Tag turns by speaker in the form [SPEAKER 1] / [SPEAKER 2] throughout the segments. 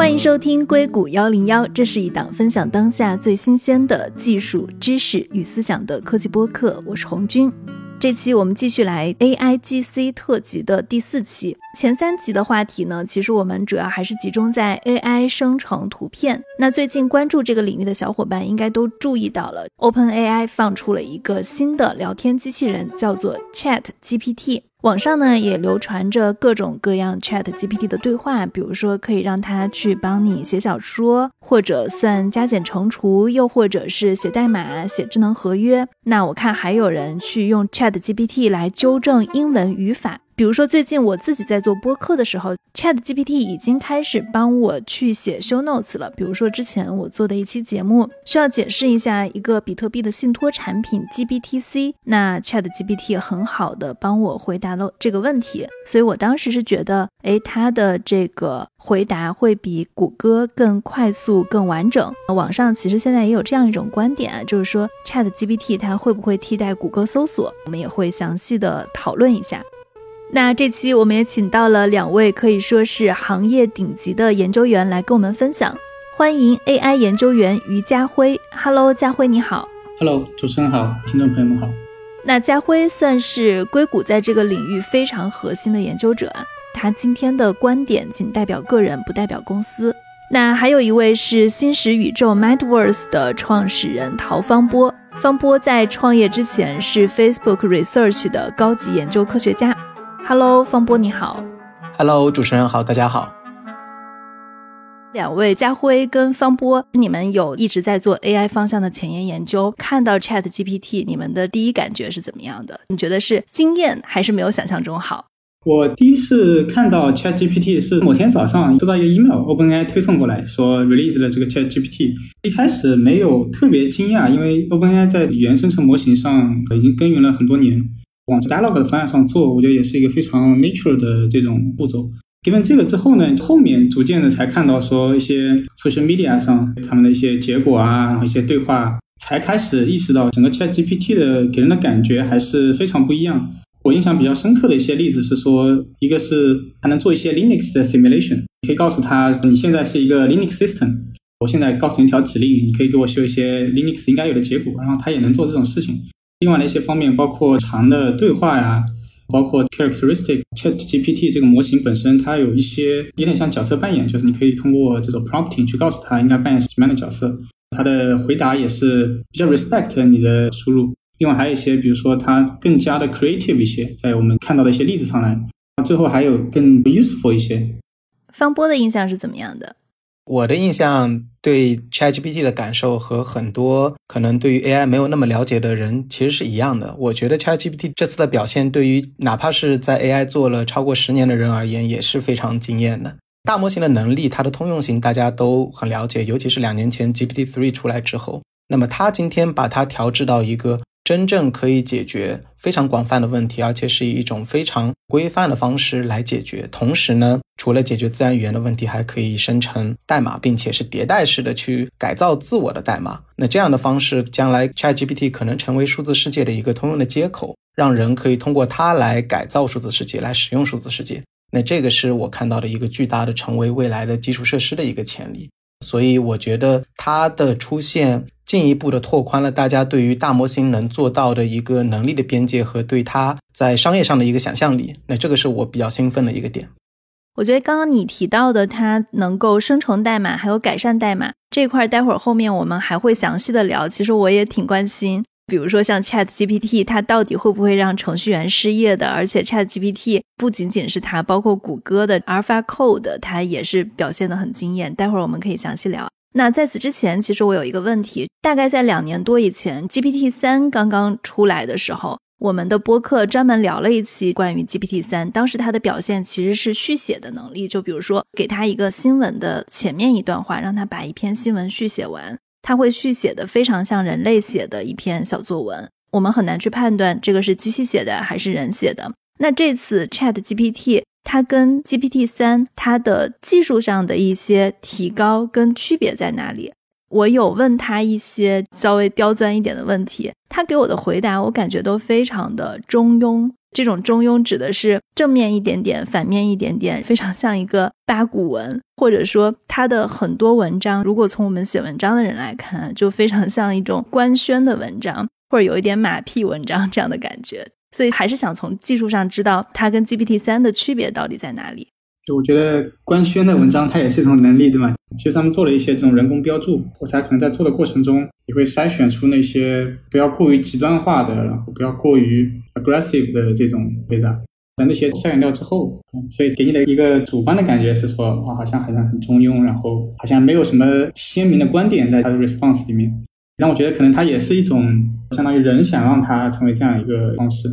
[SPEAKER 1] 欢迎收听硅谷幺零幺，这是一档分享当下最新鲜的技术知识与思想的科技播客。我是红军。这期我们继续来 AIGC 特辑的第四期。前三集的话题呢，其实我们主要还是集中在 AI 生成图片。那最近关注这个领域的小伙伴应该都注意到了，OpenAI 放出了一个新的聊天机器人，叫做 Chat GPT。网上呢也流传着各种各样 Chat GPT 的对话，比如说可以让它去帮你写小说，或者算加减乘除，又或者是写代码、写智能合约。那我看还有人去用 Chat GPT 来纠正英文语法。比如说，最近我自己在做播客的时候，Chat GPT 已经开始帮我去写 show notes 了。比如说，之前我做的一期节目需要解释一下一个比特币的信托产品 GBTC，那 Chat GPT 很好的帮我回答了这个问题。所以我当时是觉得，哎，它的这个回答会比谷歌更快速、更完整。网上其实现在也有这样一种观点，就是说 Chat GPT 它会不会替代谷歌搜索？我们也会详细的讨论一下。那这期我们也请到了两位可以说是行业顶级的研究员来跟我们分享，欢迎 AI 研究员于家辉。Hello，家辉你好。
[SPEAKER 2] Hello，主持人好，听众朋友们好。
[SPEAKER 1] 那家辉算是硅谷在这个领域非常核心的研究者，他今天的观点仅代表个人，不代表公司。那还有一位是新石宇宙 Mindverse 的创始人陶方波，方波在创业之前是 Facebook Research 的高级研究科学家。Hello，方波你好。
[SPEAKER 3] Hello，主持人好，大家好。
[SPEAKER 1] 两位家辉跟方波，你们有一直在做 AI 方向的前沿研究，看到 Chat GPT，你们的第一感觉是怎么样的？你觉得是惊艳还是没有想象中好？
[SPEAKER 2] 我第一次看到 Chat GPT 是某天早上收到一个 email，OpenAI 推送过来说 release 了这个 Chat GPT。一开始没有特别惊讶，因为 OpenAI 在语言生成模型上已经耕耘了很多年。往 dialog 的方向上做，我觉得也是一个非常 mature 的这种步骤。given 这个之后呢，后面逐渐的才看到说一些 social media 上他们的一些结果啊，然后一些对话，才开始意识到整个 Chat GPT 的给人的感觉还是非常不一样。我印象比较深刻的一些例子是说，一个是它能做一些 Linux 的 simulation，可以告诉他你现在是一个 Linux system，我现在告诉你一条指令，你可以给我修一些 Linux 应该有的结果，然后它也能做这种事情。另外的一些方面，包括长的对话呀，包括 characteristic Chat GPT 这个模型本身，它有一些有点像角色扮演，就是你可以通过这种 prompting 去告诉他应该扮演什么样的角色，它的回答也是比较 respect 你的输入。另外还有一些，比如说它更加的 creative 一些，在我们看到的一些例子上来，最后还有更 useful 一些。
[SPEAKER 1] 方波的印象是怎么样的？
[SPEAKER 3] 我的印象对 ChatGPT 的感受和很多可能对于 AI 没有那么了解的人其实是一样的。我觉得 ChatGPT 这次的表现对于哪怕是在 AI 做了超过十年的人而言也是非常惊艳的。大模型的能力，它的通用性大家都很了解，尤其是两年前 GPT-3 出来之后，那么它今天把它调制到一个。真正可以解决非常广泛的问题，而且是以一种非常规范的方式来解决。同时呢，除了解决自然语言的问题，还可以生成代码，并且是迭代式的去改造自我的代码。那这样的方式，将来 ChatGPT 可能成为数字世界的一个通用的接口，让人可以通过它来改造数字世界，来使用数字世界。那这个是我看到的一个巨大的成为未来的基础设施的一个潜力。所以我觉得它的出现进一步的拓宽了大家对于大模型能做到的一个能力的边界和对它在商业上的一个想象力。那这个是我比较兴奋的一个点。
[SPEAKER 1] 我觉得刚刚你提到的它能够生成代码，还有改善代码这块，待会儿后面我们还会详细的聊。其实我也挺关心。比如说像 Chat GPT，它到底会不会让程序员失业的？而且 Chat GPT 不仅仅是它，包括谷歌的 Alpha Code，它也是表现的很惊艳。待会儿我们可以详细聊。那在此之前，其实我有一个问题，大概在两年多以前，GPT 三刚刚出来的时候，我们的播客专门聊了一期关于 GPT 三。当时它的表现其实是续写的能力，就比如说给它一个新闻的前面一段话，让它把一篇新闻续写完。它会续写的非常像人类写的一篇小作文，我们很难去判断这个是机器写的还是人写的。那这次 Chat GPT 它跟 GPT 三它的技术上的一些提高跟区别在哪里？我有问他一些稍微刁钻一点的问题，他给我的回答我感觉都非常的中庸。这种中庸指的是正面一点点，反面一点点，非常像一个八股文，或者说他的很多文章，如果从我们写文章的人来看，就非常像一种官宣的文章，或者有一点马屁文章这样的感觉。所以还是想从技术上知道它跟 GPT 三的区别到底在哪里。
[SPEAKER 2] 就我觉得官宣的文章它也是一种能力，对吗？其实他们做了一些这种人工标注，我猜可能在做的过程中也会筛选出那些不要过于极端化的，然后不要过于 aggressive 的这种回答。在那些筛选掉之后，所以给你的一个主观的感觉是说，哇，好像好像很中庸，然后好像没有什么鲜明的观点在它的 response 里面。但我觉得可能它也是一种相当于人想让它成为这样一个方式。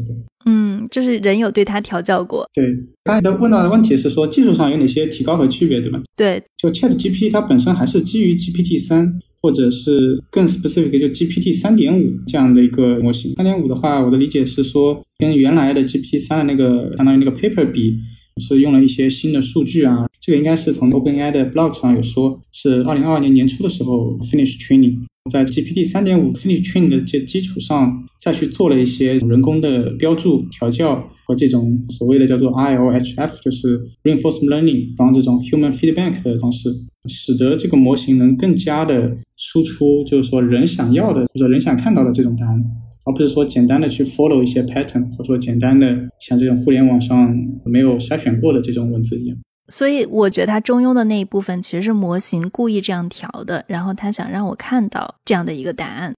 [SPEAKER 1] 嗯，就是人有对它调教过。
[SPEAKER 2] 对，刚才的问到的问题是说技术上有哪些提高和区别，对吧？
[SPEAKER 1] 对，
[SPEAKER 2] 就 Chat GPT 它本身还是基于 GPT 三。或者是更 specific 就 GPT 三点五这样的一个模型。三点五的话，我的理解是说，跟原来的 GPT 三的那个相当于那个 paper 比，是用了一些新的数据啊。这个应该是从 OpenAI 的 blog 上有说，是二零二二年年初的时候 finish training，在 GPT 三点五 finish training 的这基础上，再去做了一些人工的标注调教和这种所谓的叫做 ILHF，就是 reinforcement learning，帮这种 human feedback 的方式，使得这个模型能更加的。输出就是说人想要的或者人想看到的这种答案，而不是说简单的去 follow 一些 pattern，或者说简单的像这种互联网上没有筛选过的这种文字一样。
[SPEAKER 1] 所以我觉得它中庸的那一部分其实是模型故意这样调的，然后他想让我看到这样的一个答案。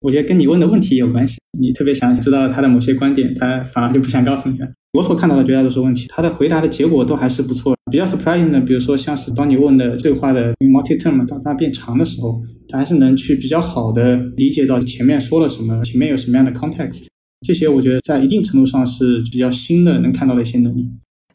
[SPEAKER 2] 我觉得跟你问的问题有关系，你特别想知道他的某些观点，他反而就不想告诉你了。我所看到的绝大多数问题，他的回答的结果都还是不错。比较 surprising 的，比如说像是当你问的对话的 multi-term 当它变长的时候，它还是能去比较好的理解到前面说了什么，前面有什么样的 context。这些我觉得在一定程度上是比较新的，能看到的一些能力。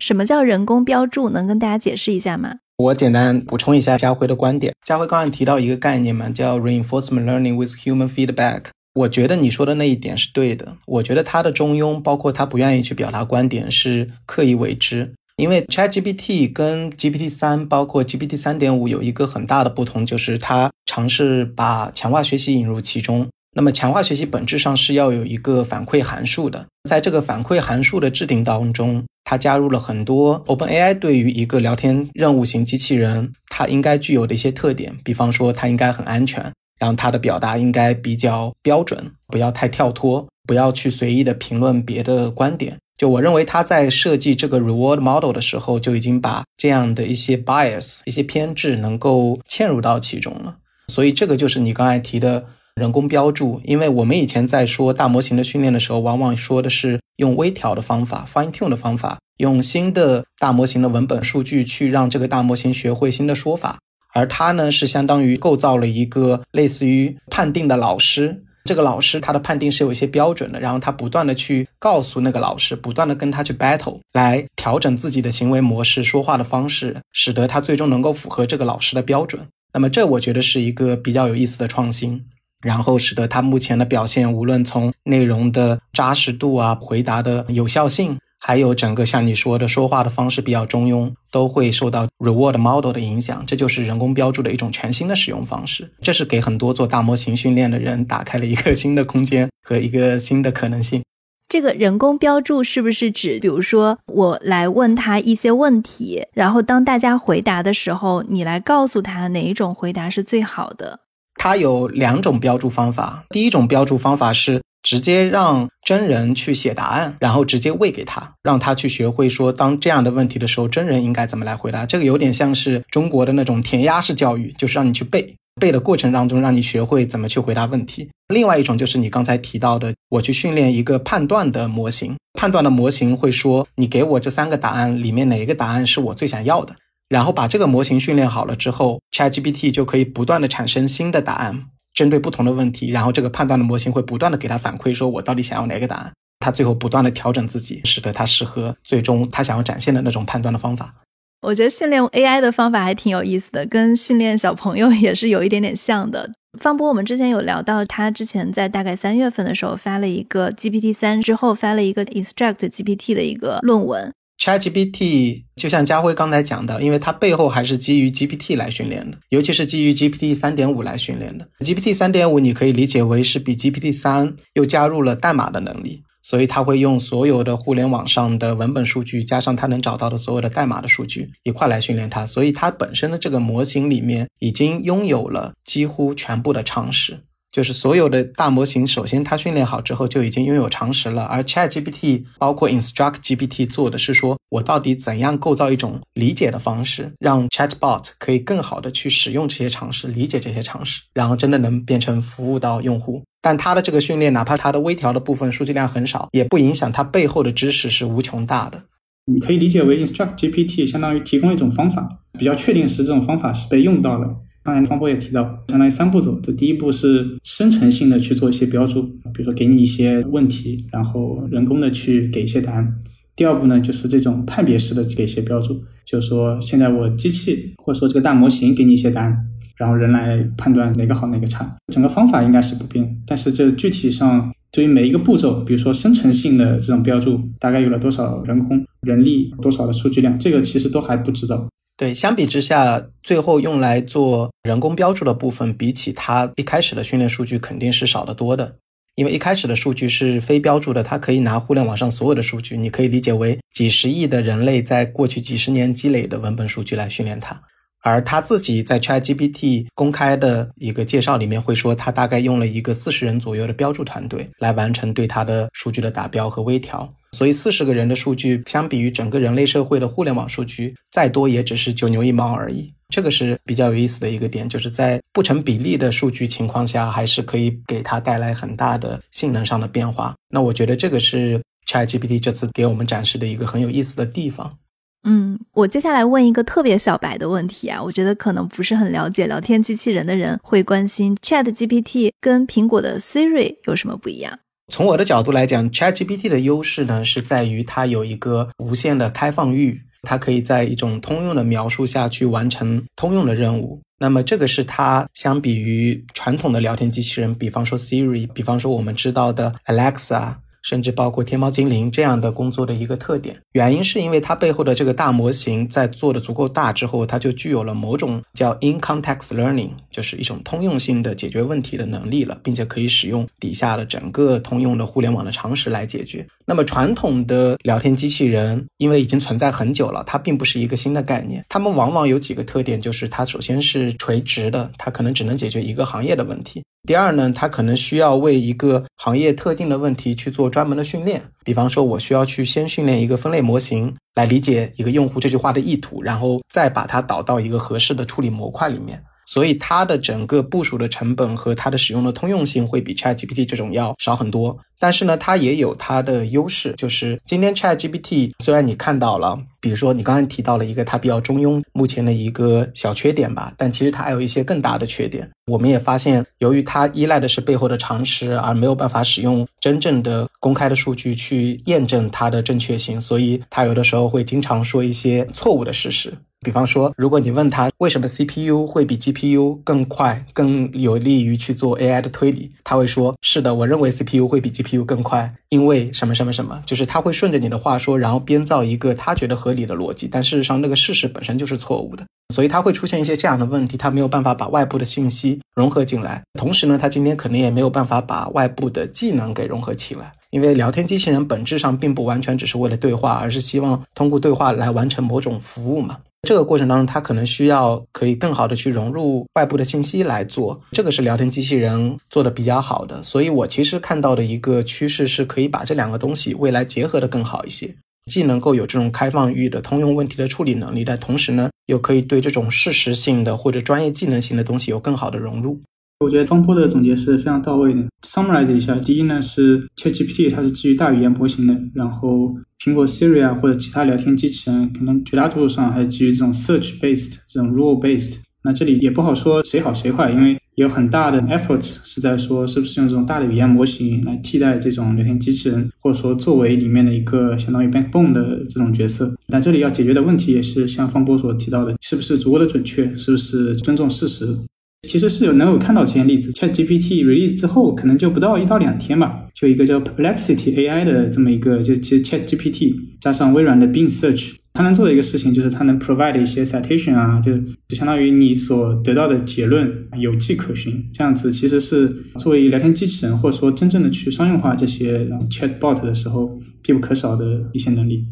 [SPEAKER 1] 什么叫人工标注？能跟大家解释一下吗？
[SPEAKER 3] 我简单补充一下家辉的观点。家辉刚才提到一个概念嘛，叫 reinforcement learning with human feedback。我觉得你说的那一点是对的。我觉得他的中庸，包括他不愿意去表达观点，是刻意为之。因为 ChatGPT 跟 GPT 三，包括 GPT 三点五有一个很大的不同，就是它尝试把强化学习引入其中。那么强化学习本质上是要有一个反馈函数的，在这个反馈函数的制定当中，它加入了很多 OpenAI 对于一个聊天任务型机器人它应该具有的一些特点，比方说它应该很安全。然后它的表达应该比较标准，不要太跳脱，不要去随意的评论别的观点。就我认为他在设计这个 reward model 的时候，就已经把这样的一些 bias、一些偏执能够嵌入到其中了。所以这个就是你刚才提的人工标注。因为我们以前在说大模型的训练的时候，往往说的是用微调的方法、fine tune 的方法，用新的大模型的文本数据去让这个大模型学会新的说法。而他呢，是相当于构造了一个类似于判定的老师。这个老师他的判定是有一些标准的，然后他不断的去告诉那个老师，不断的跟他去 battle，来调整自己的行为模式、说话的方式，使得他最终能够符合这个老师的标准。那么这我觉得是一个比较有意思的创新，然后使得他目前的表现，无论从内容的扎实度啊、回答的有效性。还有整个像你说的说话的方式比较中庸，都会受到 reward model 的影响。这就是人工标注的一种全新的使用方式。这是给很多做大模型训练的人打开了一个新的空间和一个新的可能性。
[SPEAKER 1] 这个人工标注是不是指，比如说我来问他一些问题，然后当大家回答的时候，你来告诉他哪一种回答是最好的？
[SPEAKER 3] 它有两种标注方法。第一种标注方法是。直接让真人去写答案，然后直接喂给他，让他去学会说，当这样的问题的时候，真人应该怎么来回答。这个有点像是中国的那种填鸭式教育，就是让你去背，背的过程当中让你学会怎么去回答问题。另外一种就是你刚才提到的，我去训练一个判断的模型，判断的模型会说，你给我这三个答案里面哪一个答案是我最想要的，然后把这个模型训练好了之后，ChatGPT 就可以不断的产生新的答案。针对不同的问题，然后这个判断的模型会不断的给他反馈，说我到底想要哪个答案，他最后不断的调整自己，使得他适合最终他想要展现的那种判断的方法。
[SPEAKER 1] 我觉得训练 AI 的方法还挺有意思的，跟训练小朋友也是有一点点像的。方波，我们之前有聊到，他之前在大概三月份的时候发了一个 GPT 三之后发了一个 Instruct GPT 的一个论文。
[SPEAKER 3] ChatGPT 就像佳辉刚才讲的，因为它背后还是基于 GPT 来训练的，尤其是基于 GPT 三点五来训练的。GPT 三点五你可以理解为是比 GPT 三又加入了代码的能力，所以它会用所有的互联网上的文本数据，加上它能找到的所有的代码的数据一块来训练它，所以它本身的这个模型里面已经拥有了几乎全部的常识。就是所有的大模型，首先它训练好之后就已经拥有常识了，而 ChatGPT 包括 InstructGPT 做的是说我到底怎样构造一种理解的方式，让 Chatbot 可以更好的去使用这些常识，理解这些常识，然后真的能变成服务到用户。但它的这个训练，哪怕它的微调的部分数据量很少，也不影响它背后的知识是无穷大的。
[SPEAKER 2] 你可以理解为 InstructGPT 相当于提供一种方法，比较确定是这种方法是被用到了。刚才方波也提到，相当于三步走。就第一步是生成性的去做一些标注，比如说给你一些问题，然后人工的去给一些答案。第二步呢，就是这种判别式的给一些标注，就是说现在我机器或者说这个大模型给你一些答案，然后人来判断哪个好哪个差。整个方法应该是不变，但是这具体上对于每一个步骤，比如说生成性的这种标注，大概有了多少人工人力，多少的数据量，这个其实都还不知道。
[SPEAKER 3] 对，相比之下，最后用来做人工标注的部分，比起它一开始的训练数据肯定是少得多的。因为一开始的数据是非标注的，它可以拿互联网上所有的数据，你可以理解为几十亿的人类在过去几十年积累的文本数据来训练它。而他自己在 ChatGPT 公开的一个介绍里面会说，他大概用了一个四十人左右的标注团队来完成对它的数据的打标和微调。所以四十个人的数据，相比于整个人类社会的互联网数据，再多也只是九牛一毛而已。这个是比较有意思的一个点，就是在不成比例的数据情况下，还是可以给它带来很大的性能上的变化。那我觉得这个是 ChatGPT 这次给我们展示的一个很有意思的地方。
[SPEAKER 1] 嗯，我接下来问一个特别小白的问题啊，我觉得可能不是很了解聊天机器人的人会关心 ChatGPT 跟苹果的 Siri 有什么不一样。
[SPEAKER 3] 从我的角度来讲，ChatGPT 的优势呢，是在于它有一个无限的开放域，它可以在一种通用的描述下去完成通用的任务。那么这个是它相比于传统的聊天机器人，比方说 Siri，比方说我们知道的 Alexa。甚至包括天猫精灵这样的工作的一个特点，原因是因为它背后的这个大模型在做的足够大之后，它就具有了某种叫 in context learning，就是一种通用性的解决问题的能力了，并且可以使用底下的整个通用的互联网的常识来解决。那么传统的聊天机器人，因为已经存在很久了，它并不是一个新的概念。它们往往有几个特点，就是它首先是垂直的，它可能只能解决一个行业的问题。第二呢，它可能需要为一个行业特定的问题去做专门的训练。比方说，我需要去先训练一个分类模型来理解一个用户这句话的意图，然后再把它导到一个合适的处理模块里面。所以它的整个部署的成本和它的使用的通用性会比 ChatGPT 这种要少很多。但是呢，它也有它的优势，就是今天 ChatGPT 虽然你看到了，比如说你刚才提到了一个它比较中庸，目前的一个小缺点吧，但其实它还有一些更大的缺点。我们也发现，由于它依赖的是背后的常识，而没有办法使用真正的公开的数据去验证它的正确性，所以它有的时候会经常说一些错误的事实。比方说，如果你问他为什么 CPU 会比 GPU 更快、更有利于去做 AI 的推理，他会说：“是的，我认为 CPU 会比 GPU 更快，因为什么什么什么。”就是他会顺着你的话说，然后编造一个他觉得合理的逻辑，但事实上那个事实本身就是错误的。所以他会出现一些这样的问题，他没有办法把外部的信息融合进来，同时呢，他今天可能也没有办法把外部的技能给融合起来，因为聊天机器人本质上并不完全只是为了对话，而是希望通过对话来完成某种服务嘛。这个过程当中，它可能需要可以更好的去融入外部的信息来做，这个是聊天机器人做的比较好的。所以我其实看到的一个趋势是可以把这两个东西未来结合的更好一些，既能够有这种开放域的通用问题的处理能力，但同时呢，又可以对这种事实性的或者专业技能型的东西有更好的融入。
[SPEAKER 2] 我觉得方波的总结是非常到位的。Summarize 一下，第一呢是 ChatGPT，它是基于大语言模型的。然后苹果 Siri 啊或者其他聊天机器人，可能绝大多数上还是基于这种 search based 这种 rule based。那这里也不好说谁好谁坏，因为有很大的 effort 是在说是不是用这种大的语言模型来替代这种聊天机器人，或者说作为里面的一个相当于 backbone 的这种角色。但这里要解决的问题也是像方波所提到的，是不是足够的准确，是不是尊重事实。其实是有能有看到这些例子，ChatGPT release 之后，可能就不到一到两天吧，就一个叫 Perplexity AI 的这么一个，就其实 ChatGPT 加上微软的 Bing Search 它能做的一个事情就是它能 provide 一些 citation 啊，就就相当于你所得到的结论有迹可循，这样子其实是作为聊天机器人或者说真正的去商用化这些 chatbot 的时候必不可少的一些能力。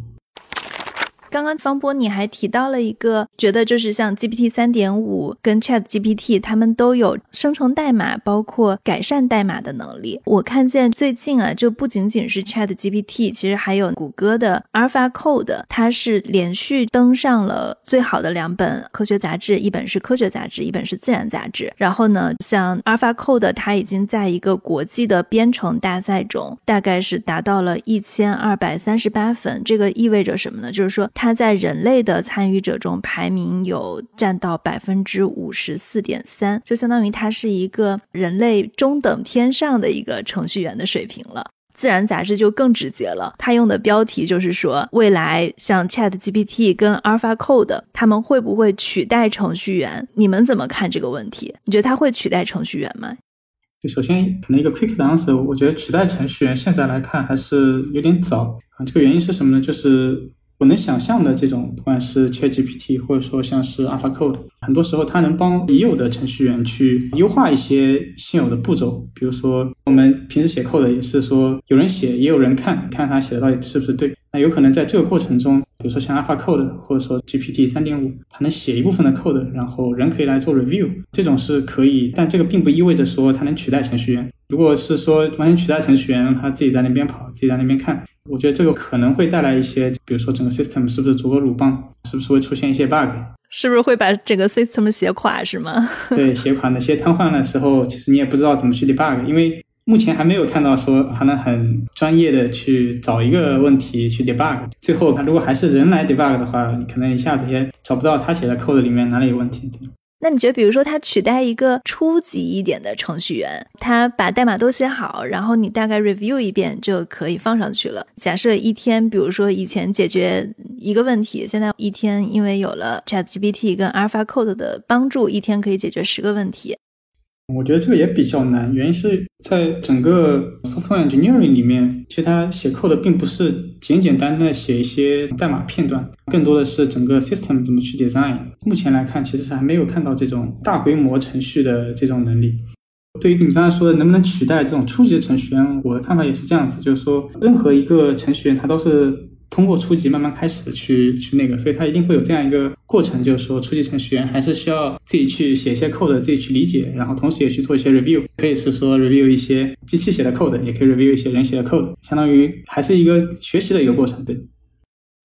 [SPEAKER 1] 刚刚方波你还提到了一个，觉得就是像 GPT 三点五跟 Chat GPT，他们都有生成代码，包括改善代码的能力。我看见最近啊，就不仅仅是 Chat GPT，其实还有谷歌的 Alpha Code，它是连续登上了最好的两本科学杂志，一本是科学杂志，一本是自然杂志。然后呢，像 Alpha Code，它已经在一个国际的编程大赛中，大概是达到了一千二百三十八分。这个意味着什么呢？就是说。它在人类的参与者中排名有占到百分之五十四点三，就相当于它是一个人类中等偏上的一个程序员的水平了。自然杂志就更直接了，它用的标题就是说，未来像 Chat GPT 跟 Alpha Code，他们会不会取代程序员？你们怎么看这个问题？你觉得它会取代程序员吗？
[SPEAKER 2] 就首先可能一个 quick answer，我觉得取代程序员现在来看还是有点早啊。这个原因是什么呢？就是。我能想象的这种，不管是 ChatGPT，或者说像是 AlphaCode，很多时候它能帮已有的程序员去优化一些现有的步骤。比如说，我们平时写 code 也是说，有人写，也有人看，看他写的到底是不是对。那有可能在这个过程中，比如说像 AlphaCode，或者说 GPT 三点五，它能写一部分的 code，然后人可以来做 review，这种是可以。但这个并不意味着说它能取代程序员。如果是说完全取代程序员，让他自己在那边跑，自己在那边看。我觉得这个可能会带来一些，比如说整个 system 是不是足够鲁棒，是不是会出现一些 bug，
[SPEAKER 1] 是不是会把整个 system 写垮，是吗？
[SPEAKER 2] 对，写垮那些瘫痪的时候，其实你也不知道怎么去 debug，因为目前还没有看到说还能很专业的去找一个问题去 debug。最后，他如果还是人来 debug 的话，你可能一下子也找不到他写的 code 里面哪里有问题。
[SPEAKER 1] 那你觉得，比如说他取代一个初级一点的程序员，他把代码都写好，然后你大概 review 一遍就可以放上去了。假设一天，比如说以前解决一个问题，现在一天因为有了 ChatGPT 跟 AlphaCode 的帮助，一天可以解决十个问题。
[SPEAKER 2] 我觉得这个也比较难，原因是在整个 software engineering 里面，其实它写 code 并不是简简单单的写一些代码片段，更多的是整个 system 怎么去 design。目前来看，其实是还没有看到这种大规模程序的这种能力。对于你刚才说的能不能取代这种初级程序员，我的看法也是这样子，就是说任何一个程序员他都是。通过初级慢慢开始的去去那个，所以它一定会有这样一个过程，就是说初级程序员还是需要自己去写一些 code，自己去理解，然后同时也去做一些 review，可以是说 review 一些机器写的 code，也可以 review 一些人写的 code，相当于还是一个学习的一个过程，对。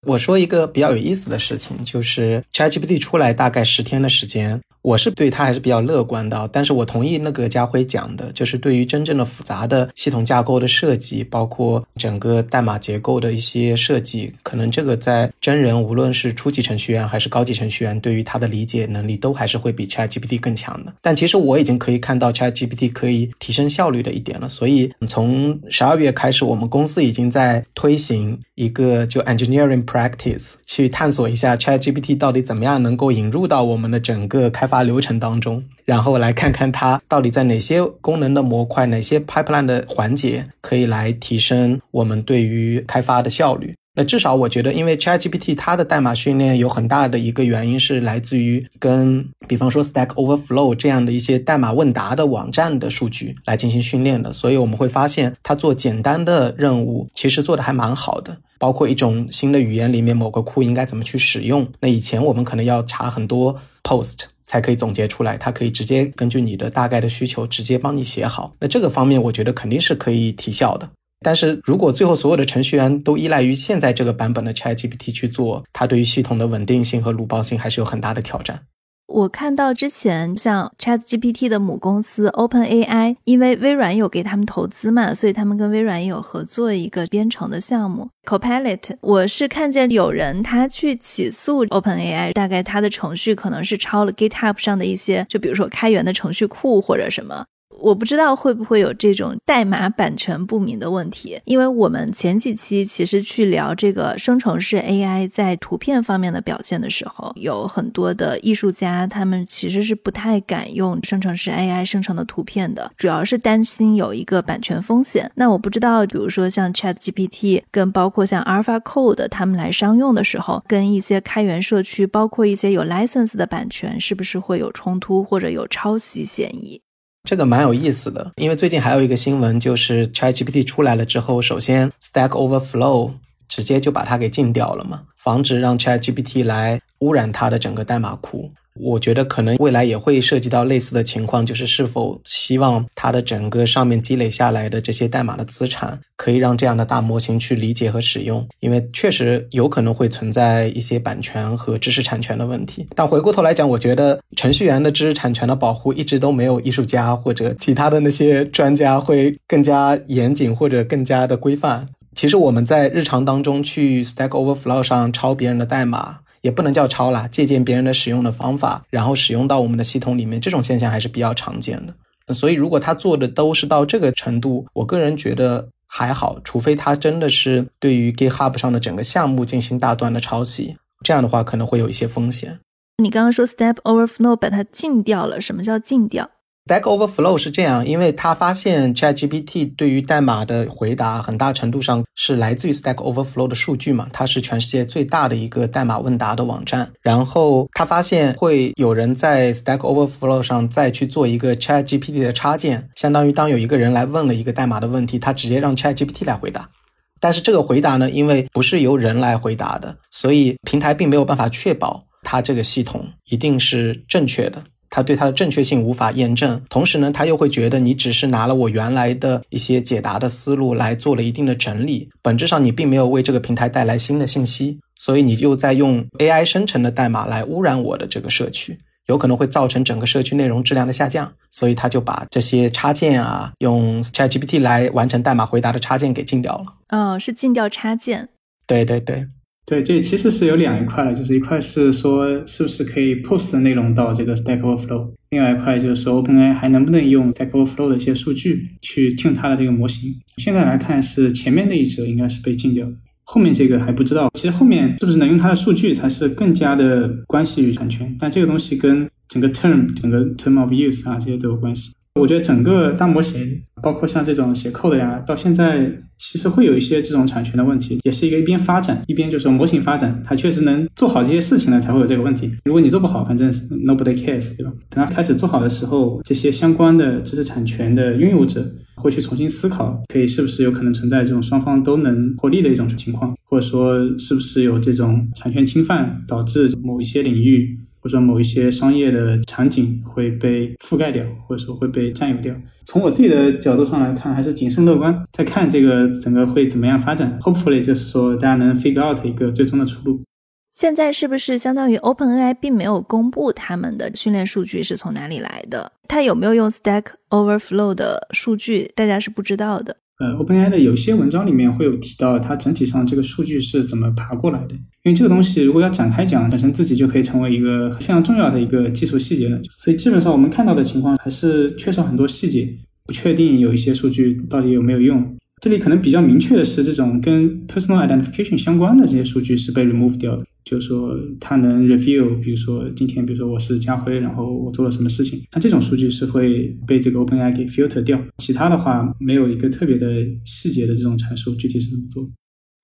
[SPEAKER 3] 我说一个比较有意思的事情，就是 ChatGPT 出来大概十天的时间。我是对它还是比较乐观的，但是我同意那个家辉讲的，就是对于真正的复杂的系统架构的设计，包括整个代码结构的一些设计，可能这个在真人无论是初级程序员还是高级程序员，对于它的理解能力都还是会比 ChatGPT 更强的。但其实我已经可以看到 ChatGPT 可以提升效率的一点了，所以从十二月开始，我们公司已经在推行一个就 engineering practice，去探索一下 ChatGPT 到底怎么样能够引入到我们的整个开发。流程当中，然后来看看它到底在哪些功能的模块、哪些 pipeline 的环节可以来提升我们对于开发的效率。那至少我觉得，因为 ChatGPT 它的代码训练有很大的一个原因是来自于跟，比方说 Stack Overflow 这样的一些代码问答的网站的数据来进行训练的，所以我们会发现它做简单的任务其实做的还蛮好的，包括一种新的语言里面某个库应该怎么去使用。那以前我们可能要查很多 post。才可以总结出来，它可以直接根据你的大概的需求，直接帮你写好。那这个方面，我觉得肯定是可以提效的。但是如果最后所有的程序员都依赖于现在这个版本的 ChatGPT 去做，它对于系统的稳定性和鲁棒性还是有很大的挑战。
[SPEAKER 1] 我看到之前像 Chat GPT 的母公司 Open AI，因为微软有给他们投资嘛，所以他们跟微软也有合作一个编程的项目 Copilot。我是看见有人他去起诉 Open AI，大概他的程序可能是抄了 GitHub 上的一些，就比如说开源的程序库或者什么。我不知道会不会有这种代码版权不明的问题，因为我们前几期其实去聊这个生成式 AI 在图片方面的表现的时候，有很多的艺术家他们其实是不太敢用生成式 AI 生成的图片的，主要是担心有一个版权风险。那我不知道，比如说像 ChatGPT 跟包括像 AlphaCode 他们来商用的时候，跟一些开源社区，包括一些有 license 的版权，是不是会有冲突或者有抄袭嫌疑？
[SPEAKER 3] 这个蛮有意思的，因为最近还有一个新闻，就是 ChatGPT 出来了之后，首先 Stack Overflow 直接就把它给禁掉了嘛，防止让 ChatGPT 来污染它的整个代码库。我觉得可能未来也会涉及到类似的情况，就是是否希望它的整个上面积累下来的这些代码的资产，可以让这样的大模型去理解和使用。因为确实有可能会存在一些版权和知识产权的问题。但回过头来讲，我觉得程序员的知识产权的保护一直都没有艺术家或者其他的那些专家会更加严谨或者更加的规范。其实我们在日常当中去 Stack Overflow 上抄别人的代码。也不能叫抄啦，借鉴别人的使用的方法，然后使用到我们的系统里面，这种现象还是比较常见的。所以，如果他做的都是到这个程度，我个人觉得还好，除非他真的是对于 GitHub 上的整个项目进行大段的抄袭，这样的话可能会有一些风险。
[SPEAKER 1] 你刚刚说 Step Overflow 把它禁掉了，什么叫禁掉
[SPEAKER 3] ？Stack Overflow 是这样，因为他发现 ChatGPT 对于代码的回答很大程度上是来自于 Stack Overflow 的数据嘛，它是全世界最大的一个代码问答的网站。然后他发现会有人在 Stack Overflow 上再去做一个 ChatGPT 的插件，相当于当有一个人来问了一个代码的问题，他直接让 ChatGPT 来回答。但是这个回答呢，因为不是由人来回答的，所以平台并没有办法确保它这个系统一定是正确的。他对它的正确性无法验证，同时呢，他又会觉得你只是拿了我原来的一些解答的思路来做了一定的整理，本质上你并没有为这个平台带来新的信息，所以你又在用 AI 生成的代码来污染我的这个社区，有可能会造成整个社区内容质量的下降，所以他就把这些插件啊，用 ChatGPT 来完成代码回答的插件给禁掉了。
[SPEAKER 1] 嗯，是禁掉插件。
[SPEAKER 3] 对对对。
[SPEAKER 2] 对，这其实是有两一块的，就是一块是说是不是可以 post 的内容到这个 Stack Overflow，另外一块就是说 OpenAI 还能不能用 Stack Overflow 的一些数据去听它的这个模型。现在来看是前面那一则应该是被禁掉，后面这个还不知道。其实后面是不是能用它的数据才是更加的关系于产权，但这个东西跟整个 term、整个 term of use 啊这些都有关系。我觉得整个大模型，包括像这种写 code 呀，到现在其实会有一些这种产权的问题，也是一个一边发展一边就是模型发展，它确实能做好这些事情呢，才会有这个问题。如果你做不好，反正 nobody cares，对吧？等它开始做好的时候，这些相关的知识产权的拥有者会去重新思考，可以是不是有可能存在这种双方都能获利的一种情况，或者说是不是有这种产权侵犯导致某一些领域。或者某一些商业的场景会被覆盖掉，或者说会被占有掉。从我自己的角度上来看，还是谨慎乐观，在看这个整个会怎么样发展。Hopefully，就是说大家能 figure out 一个最终的出路。
[SPEAKER 1] 现在是不是相当于 OpenAI 并没有公布他们的训练数据是从哪里来的？它有没有用 Stack Overflow 的数据？大家是不知道的。
[SPEAKER 2] 呃，OpenAI 的有些文章里面会有提到，它整体上这个数据是怎么爬过来的。因为这个东西如果要展开讲，本身自己就可以成为一个非常重要的一个技术细节了。所以基本上我们看到的情况还是缺少很多细节，不确定有一些数据到底有没有用。这里可能比较明确的是，这种跟 personal identification 相关的这些数据是被 remove 掉的。就是说，它能 review，比如说今天，比如说我是家辉，然后我做了什么事情，那这种数据是会被这个 OpenAI 给 filter 掉。其他的话，没有一个特别的细节的这种阐述，具体是怎么做。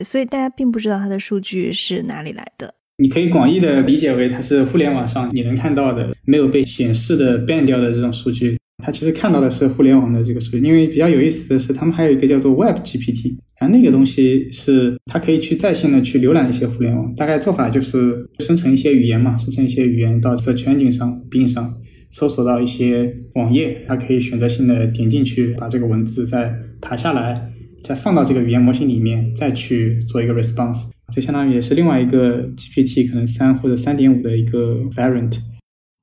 [SPEAKER 1] 所以大家并不知道它的数据是哪里来的。
[SPEAKER 2] 你可以广义的理解为它是互联网上你能看到的没有被显示的 ban 掉的这种数据。它其实看到的是互联网的这个数据，因为比较有意思的是，他们还有一个叫做 Web GPT，然后那个东西是它可以去在线的去浏览一些互联网，大概做法就是生成一些语言嘛，生成一些语言到 Search Engine 上、Bing 上搜索到一些网页，它可以选择性的点进去，把这个文字再爬下来，再放到这个语言模型里面，再去做一个 response，就相当于也是另外一个 GPT 可能三或者三点五的一个 variant。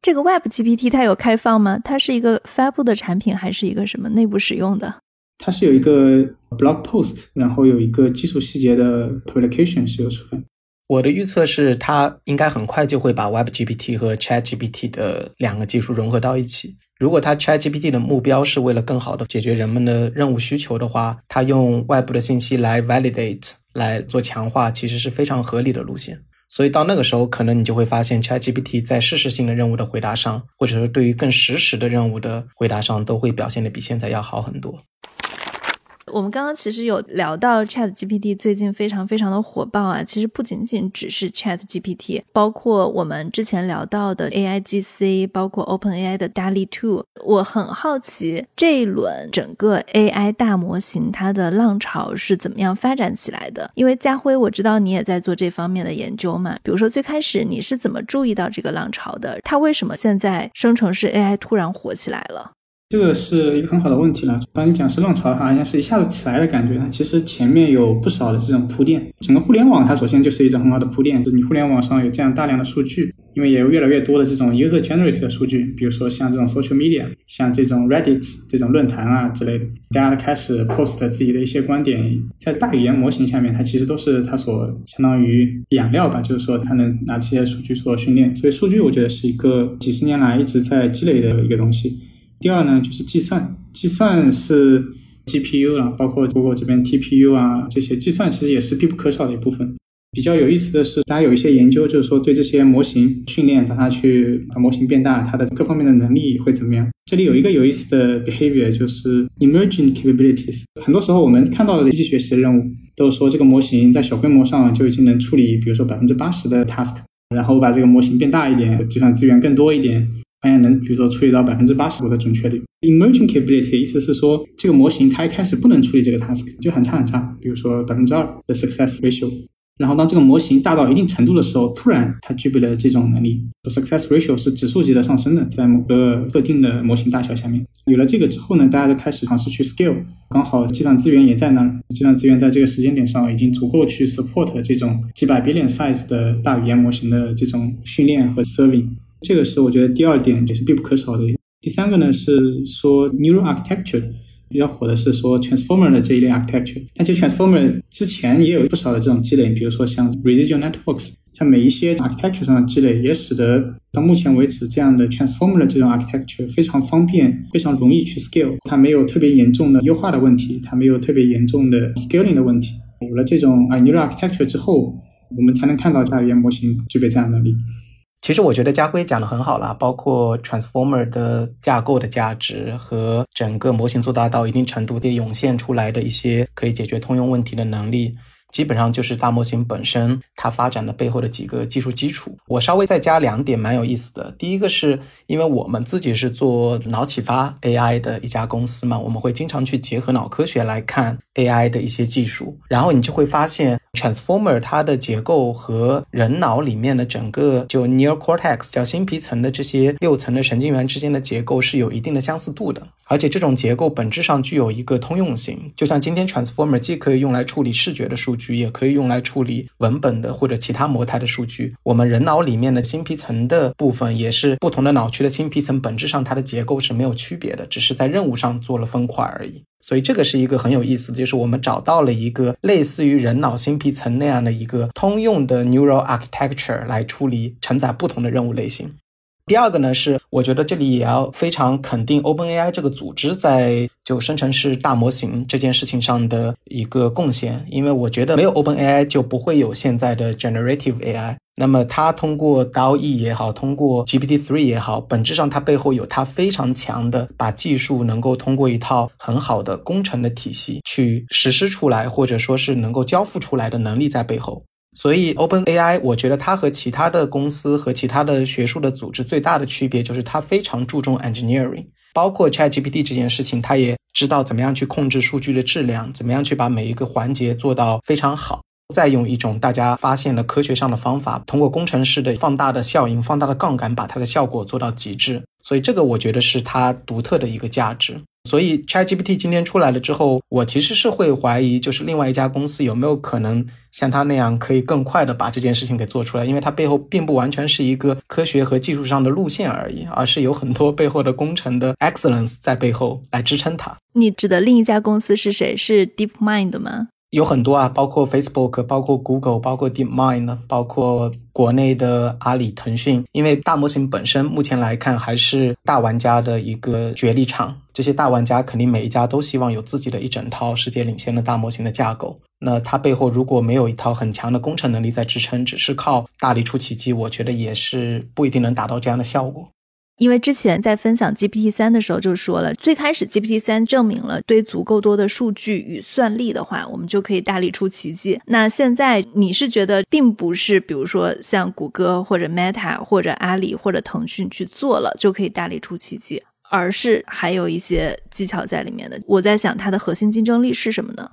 [SPEAKER 1] 这个 Web GPT 它有开放吗？它是一个发布的产品，还是一个什么内部使用的？
[SPEAKER 2] 它是有一个 blog post，然后有一个技术细节的 publication 是有出来。
[SPEAKER 3] 我的预测是，它应该很快就会把 Web GPT 和 Chat GPT 的两个技术融合到一起。如果它 ChatGPT 的目标是为了更好的解决人们的任务需求的话，它用外部的信息来 validate 来做强化，其实是非常合理的路线。所以到那个时候，可能你就会发现 ChatGPT 在事实性的任务的回答上，或者说对于更实时的任务的回答上，都会表现的比现在要好很多。
[SPEAKER 1] 我们刚刚其实有聊到 Chat GPT 最近非常非常的火爆啊，其实不仅仅只是 Chat GPT，包括我们之前聊到的 AI GC，包括 Open AI 的 DALL-E 2。我很好奇这一轮整个 AI 大模型它的浪潮是怎么样发展起来的？因为家辉，我知道你也在做这方面的研究嘛。比如说最开始你是怎么注意到这个浪潮的？它为什么现在生成式 AI 突然火起来了？
[SPEAKER 2] 这个是一个很好的问题了。当你讲是浪潮，好像是一下子起来的感觉。它其实前面有不少的这种铺垫。整个互联网它首先就是一种很好的铺垫，就是你互联网上有这样大量的数据，因为也有越来越多的这种 user generated 的数据，比如说像这种 social media，像这种 Reddit 这种论坛啊之类的，大家开始 post 自己的一些观点，在大语言模型下面，它其实都是它所相当于养料吧，就是说它能拿这些数据做训练。所以数据我觉得是一个几十年来一直在积累的一个东西。第二呢，就是计算，计算是 GPU 啊，包括包括这边 TPU 啊，这些计算其实也是必不可少的一部分。比较有意思的是，大家有一些研究，就是说对这些模型训练，让它去把模型变大，它的各方面的能力会怎么样？这里有一个有意思的 behavior，就是 emerging capabilities。很多时候我们看到的机器学习的任务，都是说这个模型在小规模上就已经能处理，比如说百分之八十的 task，然后我把这个模型变大一点，计算资源更多一点。发现能，比如说处理到百分之八十五的准确率。Emerging capability 意思是说，这个模型它一开始不能处理这个 task，就很差很差，比如说百分之二的 success ratio。然后当这个模型大到一定程度的时候，突然它具备了这种能力，success ratio 是指数级的上升的，在某个特定的模型大小下面。有了这个之后呢，大家就开始尝试去 scale，刚好计算资源也在那儿，计算资源在这个时间点上已经足够去 support 这种几百 billion size 的大语言模型的这种训练和 serving。这个是我觉得第二点也是必不可少的。第三个呢是说 neural architecture 比较火的是说 transformer 的这一类 architecture。但其实 transformer 之前也有不少的这种积累，比如说像 residual networks，像每一些 architecture 上的积累，也使得到目前为止这样的 transformer 的这种 architecture 非常方便，非常容易去 scale。它没有特别严重的优化的问题，它没有特别严重的 scaling 的问题。有了这种啊 neural architecture 之后，我们才能看到大语言模型具备这样的能力。
[SPEAKER 3] 其实我觉得家辉讲的很好啦，包括 transformer 的架构的价值和整个模型做大到一定程度的涌现出来的一些可以解决通用问题的能力。基本上就是大模型本身它发展的背后的几个技术基础。我稍微再加两点蛮有意思的。第一个是因为我们自己是做脑启发 AI 的一家公司嘛，我们会经常去结合脑科学来看 AI 的一些技术，然后你就会发现 Transformer 它的结构和人脑里面的整个就 Neocortex 叫新皮层的这些六层的神经元之间的结构是有一定的相似度的，而且这种结构本质上具有一个通用性。就像今天 Transformer 既可以用来处理视觉的数据。也可以用来处理文本的或者其他模态的数据。我们人脑里面的新皮层的部分也是不同的脑区的新皮层，本质上它的结构是没有区别的，只是在任务上做了分块而已。所以这个是一个很有意思的，就是我们找到了一个类似于人脑新皮层那样的一个通用的 neural architecture 来处理承载不同的任务类型。第二个呢，是我觉得这里也要非常肯定 OpenAI 这个组织在就生成式大模型这件事情上的一个贡献，因为我觉得没有 OpenAI 就不会有现在的 Generative AI。那么它通过 DALL-E 也好，通过 GPT-3 也好，本质上它背后有它非常强的把技术能够通过一套很好的工程的体系去实施出来，或者说是能够交付出来的能力在背后。所以，OpenAI，我觉得它和其他的公司和其他的学术的组织最大的区别就是它非常注重 engineering，包括 ChatGPT 这件事情，它也知道怎么样去控制数据的质量，怎么样去把每一个环节做到非常好，再用一种大家发现了科学上的方法，通过工程师的放大的效应、放大的杠杆，把它的效果做到极致。所以，这个我觉得是它独特的一个价值。所以，ChatGPT 今天出来了之后，我其实是会怀疑，就是另外一家公司有没有可能像它那样，可以更快的把这件事情给做出来，因为它背后并不完全是一个科学和技术上的路线而已，而是有很多背后的工程的 excellence 在背后来支撑它。
[SPEAKER 1] 你指的另一家公司是谁？是 DeepMind 吗？
[SPEAKER 3] 有很多啊，包括 Facebook，包括 Google，包括 DeepMind，包括国内的阿里、腾讯。因为大模型本身目前来看还是大玩家的一个角力场，这些大玩家肯定每一家都希望有自己的一整套世界领先的大模型的架构。那它背后如果没有一套很强的工程能力在支撑，只是靠大力出奇迹，我觉得也是不一定能达到这样的效果。
[SPEAKER 1] 因为之前在分享 GPT 三的时候就说了，最开始 GPT 三证明了堆足够多的数据与算力的话，我们就可以大力出奇迹。那现在你是觉得并不是，比如说像谷歌或者 Meta 或者阿里或者腾讯去做了就可以大力出奇迹，而是还有一些技巧在里面的。我在想它的核心竞争力是什么呢？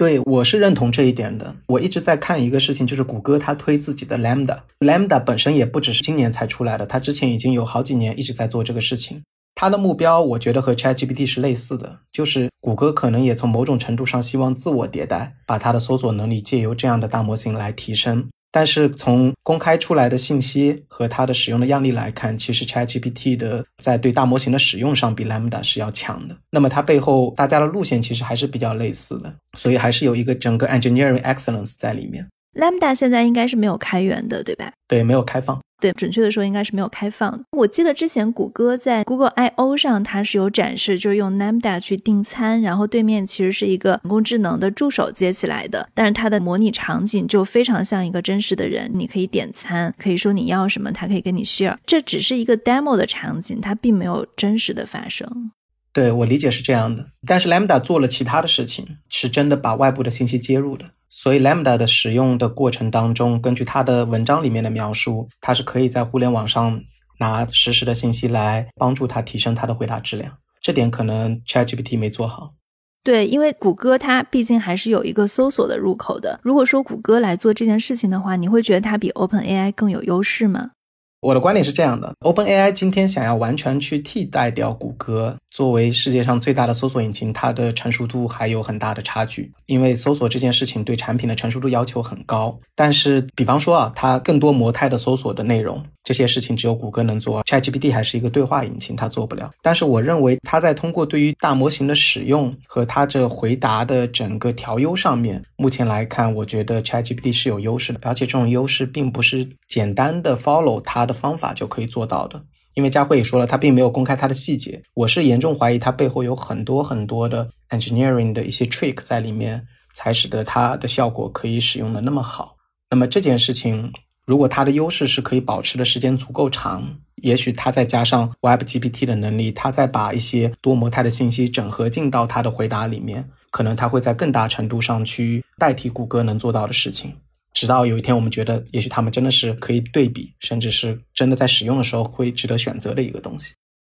[SPEAKER 3] 对，我是认同这一点的。我一直在看一个事情，就是谷歌它推自己的 Lambda，Lambda 本身也不只是今年才出来的，它之前已经有好几年一直在做这个事情。它的目标，我觉得和 ChatGPT 是类似的，就是谷歌可能也从某种程度上希望自我迭代，把它的搜索能力借由这样的大模型来提升。但是从公开出来的信息和它的使用的样例来看，其实 ChatGPT 的在对大模型的使用上比 Lambda 是要强的。那么它背后大家的路线其实还是比较类似的，所以还是有一个整个 engineering excellence 在里面。
[SPEAKER 1] Lambda 现在应该是没有开源的，对吧？
[SPEAKER 3] 对，没有开放。
[SPEAKER 1] 对，准确的说应该是没有开放。我记得之前谷歌在 Google I/O 上，它是有展示，就是用 Lambda 去订餐，然后对面其实是一个人工智能的助手接起来的，但是它的模拟场景就非常像一个真实的人，你可以点餐，可以说你要什么，它可以跟你 share。这只是一个 demo 的场景，它并没有真实的发生。
[SPEAKER 3] 对我理解是这样的，但是 Lambda 做了其他的事情，是真的把外部的信息接入的。所以 Lambda 的使用的过程当中，根据它的文章里面的描述，它是可以在互联网上拿实时的信息来帮助它提升它的回答质量。这点可能 ChatGPT 没做好。
[SPEAKER 1] 对，因为谷歌它毕竟还是有一个搜索的入口的。如果说谷歌来做这件事情的话，你会觉得它比 OpenAI 更有优势吗？
[SPEAKER 3] 我的观点是这样的：OpenAI 今天想要完全去替代掉谷歌作为世界上最大的搜索引擎，它的成熟度还有很大的差距。因为搜索这件事情对产品的成熟度要求很高。但是，比方说啊，它更多模态的搜索的内容。这些事情只有谷歌能做，ChatGPT 还是一个对话引擎，它做不了。但是我认为它在通过对于大模型的使用和它这回答的整个调优上面，目前来看，我觉得 ChatGPT 是有优势的，而且这种优势并不是简单的 follow 他的方法就可以做到的。因为佳慧也说了，他并没有公开他的细节，我是严重怀疑他背后有很多很多的 engineering 的一些 trick 在里面，才使得它的效果可以使用的那么好。那么这件事情。如果它的优势是可以保持的时间足够长，也许它再加上 Web GPT 的能力，它再把一些多模态的信息整合进到它的回答里面，可能它会在更大程度上去代替谷歌能做到的事情。直到有一天，我们觉得也许他们真的是可以对比，甚至是真的在使用的时候会值得选择的一个东西。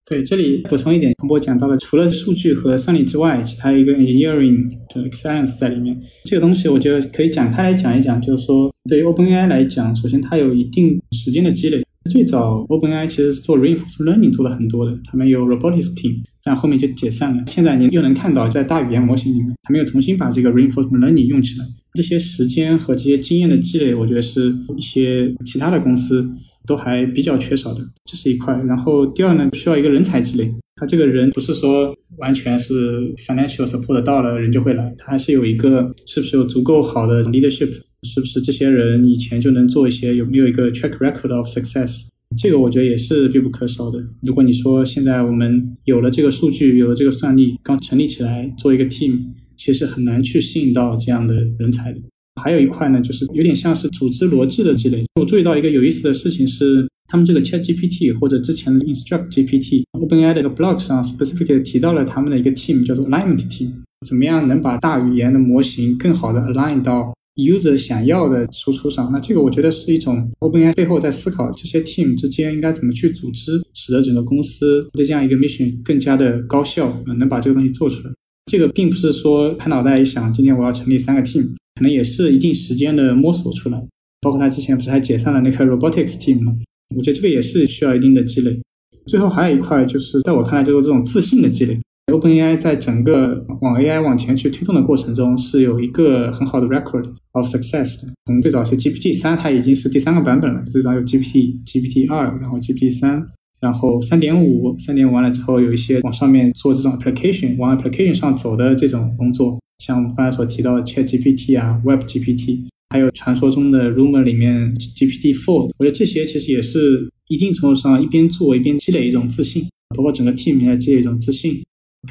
[SPEAKER 2] 对，这里补充一点，彭博讲到了，除了数据和算力之外，其他一个 engineering 的 excellence 在里面。这个东西我觉得可以展开来讲一讲，就是说，对于 OpenAI 来讲，首先它有一定时间的积累。最早 OpenAI 其实是做 reinforcement learning 做的很多的，他们有 robotics team，但后面就解散了。现在你又能看到，在大语言模型里面，他们又重新把这个 reinforcement learning 用起来。这些时间和这些经验的积累，我觉得是一些其他的公司。都还比较缺少的，这是一块。然后第二呢，需要一个人才积累。他这个人不是说完全是 financial support 到了人就会来，他还是有一个是不是有足够好的 leadership，是不是这些人以前就能做一些，有没有一个 track record of success？这个我觉得也是必不可少的。如果你说现在我们有了这个数据，有了这个算力，刚成立起来做一个 team，其实很难去吸引到这样的人才的。还有一块呢，就是有点像是组织逻辑的积累。我注意到一个有意思的事情是，他们这个 Chat GPT 或者之前的 Instruct GPT，OpenAI 的一个 blog 上 specifically 提到了他们的一个 team 叫做 Alignment Team，怎么样能把大语言的模型更好的 align 到 user 想要的输出上？那这个我觉得是一种 OpenAI 背后在思考这些 team 之间应该怎么去组织，使得整个公司的这样一个 mission 更加的高效，能把这个东西做出来。这个并不是说拍脑袋一想，今天我要成立三个 team。可能也是一定时间的摸索出来，包括他之前不是还解散了那个 robotics team 吗？我觉得这个也是需要一定的积累。最后还有一块就是，在我看来就是这种自信的积累。OpenAI 在整个往 AI 往前去推动的过程中，是有一个很好的 record of success 的。从最早是 GPT 三，它已经是第三个版本了。最早有 GPT、GPT 二，然后 GPT 三，然后三点五，三点五完了之后，有一些往上面做这种 application，往 application 上走的这种工作。像我们刚才所提到的 Chat GPT 啊、Web GPT，还有传说中的 Rumor 里面 GPT Four，我觉得这些其实也是一定程度上一边做一边积累一种自信，包括整个 team 也在积累一种自信，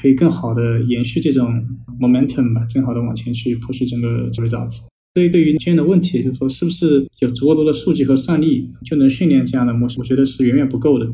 [SPEAKER 2] 可以更好的延续这种 momentum 吧，更好的往前去 push 整个 results。所以对于今天的问题，就是说是不是有足够多的数据和算力就能训练这样的模型？我觉得是远远不够的。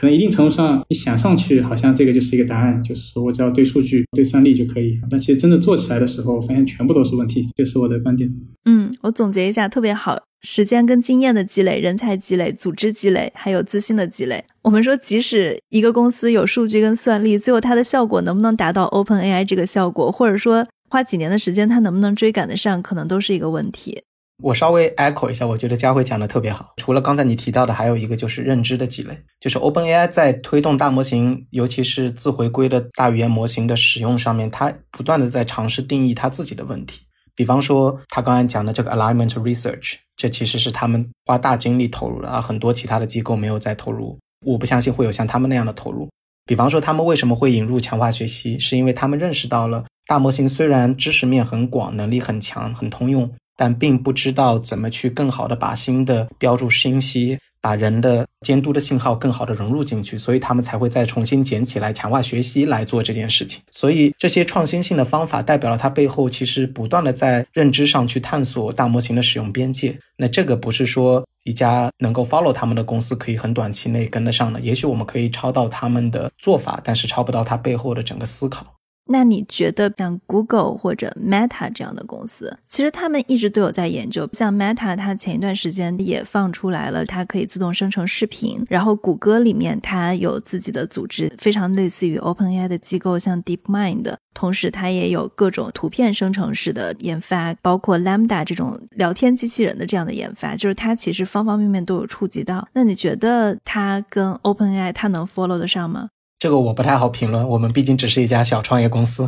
[SPEAKER 2] 可能一定程度上，你想上去，好像这个就是一个答案，就是说我只要对数据、对算力就可以。但其实真的做起来的时候，发现全部都是问题，这是我的观点。
[SPEAKER 1] 嗯，我总结一下，特别好：时间跟经验的积累、人才积累、组织积累，还有自信的积累。我们说，即使一个公司有数据跟算力，最后它的效果能不能达到 Open AI 这个效果，或者说花几年的时间，它能不能追赶得上，可能都是一个问题。
[SPEAKER 3] 我稍微 echo 一下，我觉得佳慧讲的特别好。除了刚才你提到的，还有一个就是认知的积累。就是 OpenAI 在推动大模型，尤其是自回归的大语言模型的使用上面，它不断的在尝试定义它自己的问题。比方说，他刚才讲的这个 alignment research，这其实是他们花大精力投入的啊，很多其他的机构没有在投入。我不相信会有像他们那样的投入。比方说，他们为什么会引入强化学习，是因为他们认识到了大模型虽然知识面很广，能力很强，很通用。但并不知道怎么去更好的把新的标注信息、把人的监督的信号更好的融入进去，所以他们才会再重新捡起来强化学习来做这件事情。所以这些创新性的方法代表了它背后其实不断的在认知上去探索大模型的使用边界。那这个不是说一家能够 follow 他们的公司可以很短期内跟得上的，也许我们可以抄到他们的做法，但是抄不到它背后的整个思考。
[SPEAKER 1] 那你觉得像 Google 或者 Meta 这样的公司，其实他们一直都有在研究。像 Meta，它前一段时间也放出来了，它可以自动生成视频。然后谷歌里面它有自己的组织，非常类似于 OpenAI 的机构，像 DeepMind。同时，它也有各种图片生成式的研发，包括 Lambda 这种聊天机器人的这样的研发，就是它其实方方面面都有触及到。那你觉得它跟 OpenAI 它能 follow 得上吗？
[SPEAKER 3] 这个我不太好评论，我们毕竟只是一家小创业公司。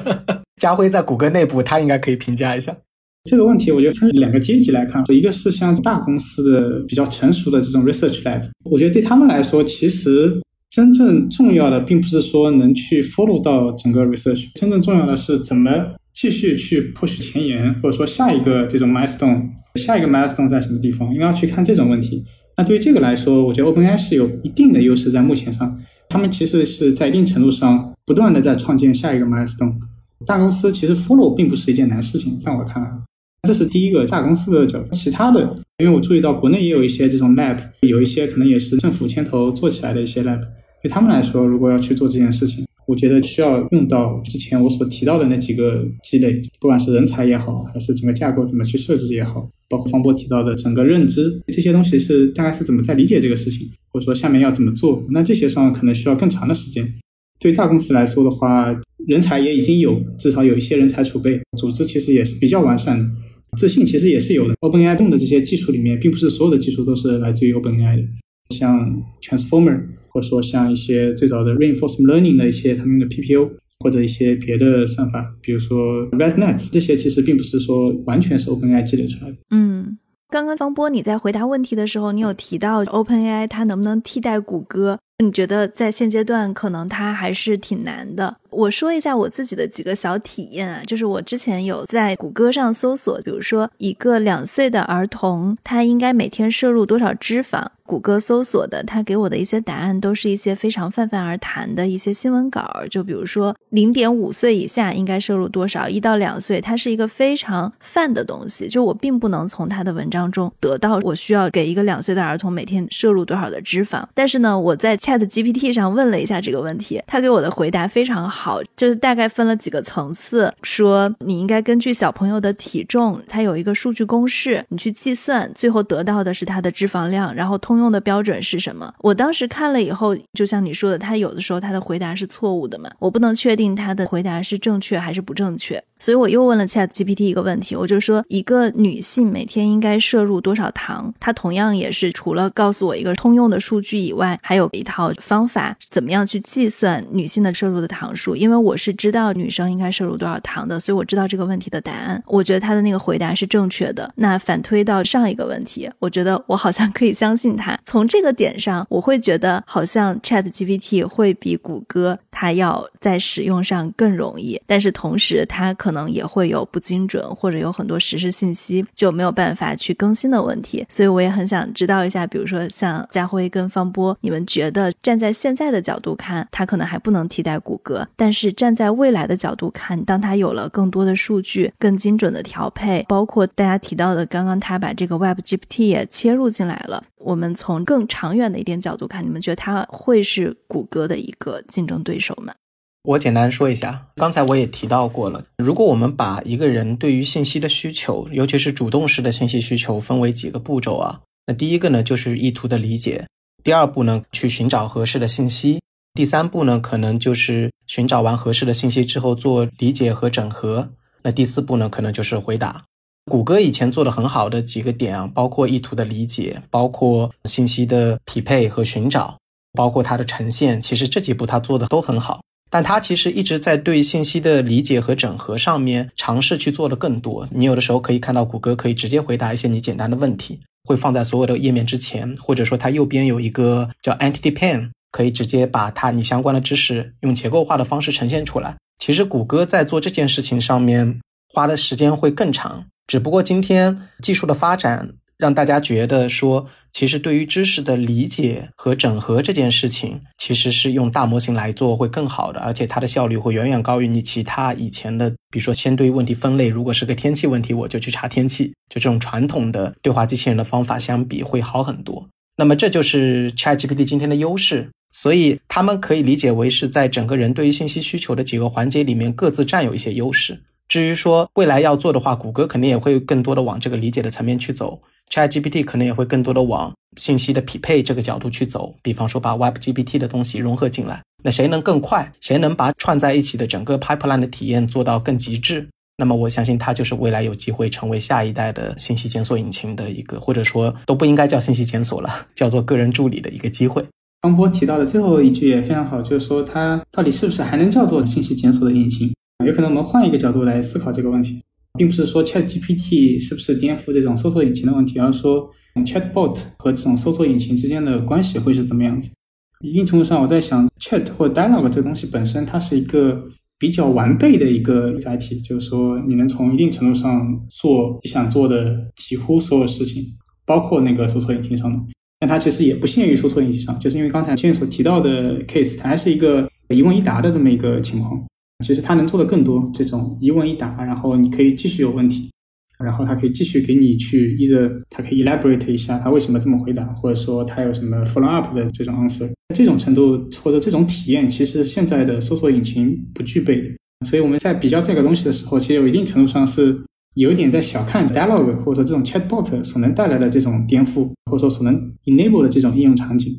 [SPEAKER 3] 家辉在谷歌内部，他应该可以评价一下
[SPEAKER 2] 这个问题。我觉得分两个阶级来看，一个是像大公司的比较成熟的这种 research lab，我觉得对他们来说，其实真正重要的并不是说能去 follow 到整个 research，真正重要的是怎么继续去 push 前沿，或者说下一个这种 milestone，下一个 milestone 在什么地方，应该要去看这种问题。那对于这个来说，我觉得 OpenAI 是有一定的优势在目前上。他们其实是在一定程度上不断的在创建下一个 milestone。大公司其实 follow 并不是一件难事情，在我看来，这是第一个大公司的角度。其他的，因为我注意到国内也有一些这种 lab，有一些可能也是政府牵头做起来的一些 lab。对他们来说，如果要去做这件事情，我觉得需要用到之前我所提到的那几个积累，不管是人才也好，还是整个架构怎么去设置也好，包括方波提到的整个认知这些东西是大概是怎么在理解这个事情，或者说下面要怎么做，那这些上可能需要更长的时间。对大公司来说的话，人才也已经有，至少有一些人才储备，组织其实也是比较完善的，自信其实也是有的。OpenAI 用的这些技术里面，并不是所有的技术都是来自于 OpenAI 的，像 Transformer。或者说像一些最早的 reinforcement learning 的一些他们的 PPO，或者一些别的算法，比如说 ResNet，这些其实并不是说完全是 OpenAI 积累出来的。
[SPEAKER 1] 嗯，刚刚方波你在回答问题的时候，你有提到 OpenAI 它能不能替代谷歌？你觉得在现阶段可能它还是挺难的。我说一下我自己的几个小体验啊，就是我之前有在谷歌上搜索，比如说一个两岁的儿童，他应该每天摄入多少脂肪？谷歌搜索的，他给我的一些答案都是一些非常泛泛而谈的一些新闻稿，就比如说零点五岁以下应该摄入多少，一到两岁，它是一个非常泛的东西，就我并不能从他的文章中得到我需要给一个两岁的儿童每天摄入多少的脂肪。但是呢，我在 Chat GPT 上问了一下这个问题，他给我的回答非常好。好，就是大概分了几个层次，说你应该根据小朋友的体重，它有一个数据公式，你去计算，最后得到的是它的脂肪量，然后通用的标准是什么？我当时看了以后，就像你说的，他有的时候他的回答是错误的嘛，我不能确定他的回答是正确还是不正确。所以我又问了 Chat GPT 一个问题，我就说一个女性每天应该摄入多少糖？它同样也是除了告诉我一个通用的数据以外，还有一套方法，怎么样去计算女性的摄入的糖数？因为我是知道女生应该摄入多少糖的，所以我知道这个问题的答案。我觉得他的那个回答是正确的。那反推到上一个问题，我觉得我好像可以相信他。从这个点上，我会觉得好像 Chat GPT 会比谷歌它要在使用上更容易，但是同时它可能。可能也会有不精准或者有很多实时信息就没有办法去更新的问题。所以我也很想知道一下，比如说像家辉跟方波，你们觉得站在现在的角度看，它可能还不能替代谷歌，但是站在未来的角度看，当它有了更多的数据、更精准的调配，包括大家提到的刚刚他把这个 Web GPT 也切入进来了，我们从更长远的一点角度看，你们觉得它会是谷歌的一个竞争对手吗？
[SPEAKER 3] 我简单说一下，刚才我也提到过了。如果我们把一个人对于信息的需求，尤其是主动式的信息需求，分为几个步骤啊，那第一个呢就是意图的理解，第二步呢去寻找合适的信息，第三步呢可能就是寻找完合适的信息之后做理解和整合，那第四步呢可能就是回答。谷歌以前做的很好的几个点啊，包括意图的理解，包括信息的匹配和寻找，包括它的呈现，其实这几步它做的都很好。但它其实一直在对信息的理解和整合上面尝试去做的更多。你有的时候可以看到谷歌可以直接回答一些你简单的问题，会放在所有的页面之前，或者说它右边有一个叫 Entity Pane，可以直接把它你相关的知识用结构化的方式呈现出来。其实谷歌在做这件事情上面花的时间会更长，只不过今天技术的发展。让大家觉得说，其实对于知识的理解和整合这件事情，其实是用大模型来做会更好的，而且它的效率会远远高于你其他以前的，比如说先对于问题分类，如果是个天气问题，我就去查天气，就这种传统的对话机器人的方法相比会好很多。那么这就是 ChatGPT 今天的优势，所以他们可以理解为是在整个人对于信息需求的几个环节里面各自占有一些优势。至于说未来要做的话，谷歌肯定也会更多的往这个理解的层面去走。ChatGPT 可能也会更多的往信息的匹配这个角度去走，比方说把 WebGPT 的东西融合进来，那谁能更快，谁能把串在一起的整个 pipeline 的体验做到更极致，那么我相信它就是未来有机会成为下一代的信息检索引擎的一个，或者说都不应该叫信息检索了，叫做个人助理的一个机会。
[SPEAKER 2] 方波提到的最后一句也非常好，就是说它到底是不是还能叫做信息检索的引擎？有可能我们换一个角度来思考这个问题。并不是说 ChatGPT 是不是颠覆这种搜索引擎的问题，而是说 Chatbot 和这种搜索引擎之间的关系会是怎么样子？一定程度上，我在想 Chat 或 Dialog 这个东西本身，它是一个比较完备的一个载体，就是说你能从一定程度上做你想做的几乎所有事情，包括那个搜索引擎上的。但它其实也不限于搜索引擎上，就是因为刚才前所提到的 case，它还是一个一问一答的这么一个情况。其实它能做的更多，这种一问一答，然后你可以继续有问题，然后它可以继续给你去，一个它可以 elaborate 一下它为什么这么回答，或者说它有什么 follow up 的这种 answer，这种程度或者这种体验，其实现在的搜索引擎不具备的。所以我们在比较这个东西的时候，其实有一定程度上是有一点在小看 dialogue 或者说这种 chatbot 所能带来的这种颠覆，或者说所能 enable 的这种应用场景。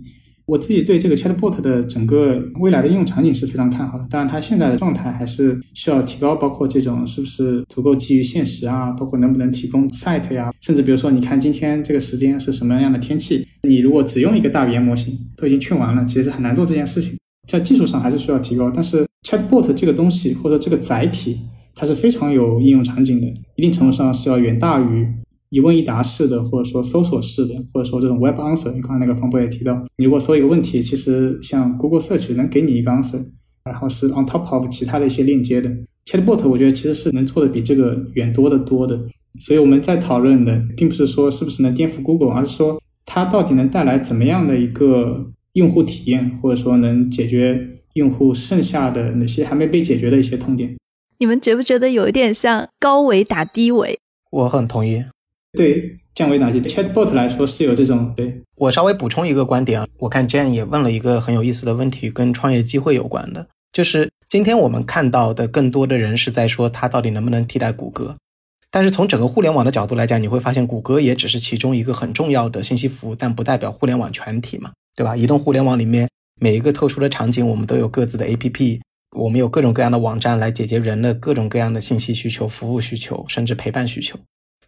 [SPEAKER 2] 我自己对这个 Chatbot 的整个未来的应用场景是非常看好的，当然它现在的状态还是需要提高，包括这种是不是足够基于现实啊，包括能不能提供 site 呀，甚至比如说你看今天这个时间是什么样的天气，你如果只用一个大语言模型都已经劝完了，其实很难做这件事情，在技术上还是需要提高。但是 Chatbot 这个东西或者这个载体，它是非常有应用场景的，一定程度上是要远大于。一问一答式的，或者说搜索式的，或者说这种 Web Answer，你刚才那个方波也提到，你如果搜一个问题，其实像 Google Search 能给你一个 answer，然后是 on top of 其他的一些链接的。Chatbot 我觉得其实是能做的比这个远多的多的。所以我们在讨论的，并不是说是不是能颠覆 Google，而是说它到底能带来怎么样的一个用户体验，或者说能解决用户剩下的哪些还没被解决的一些痛点。
[SPEAKER 1] 你们觉不觉得有一点像高维打低维？
[SPEAKER 3] 我很同意。
[SPEAKER 2] 对降维打击，Chatbot 来说是有这种。对
[SPEAKER 3] 我稍微补充一个观点啊，我看 Jane 也问了一个很有意思的问题，跟创业机会有关的，就是今天我们看到的更多的人是在说它到底能不能替代谷歌，但是从整个互联网的角度来讲，你会发现谷歌也只是其中一个很重要的信息服务，但不代表互联网全体嘛，对吧？移动互联网里面每一个特殊的场景，我们都有各自的 APP，我们有各种各样的网站来解决人的各种各样的信息需求、服务需求，甚至陪伴需求。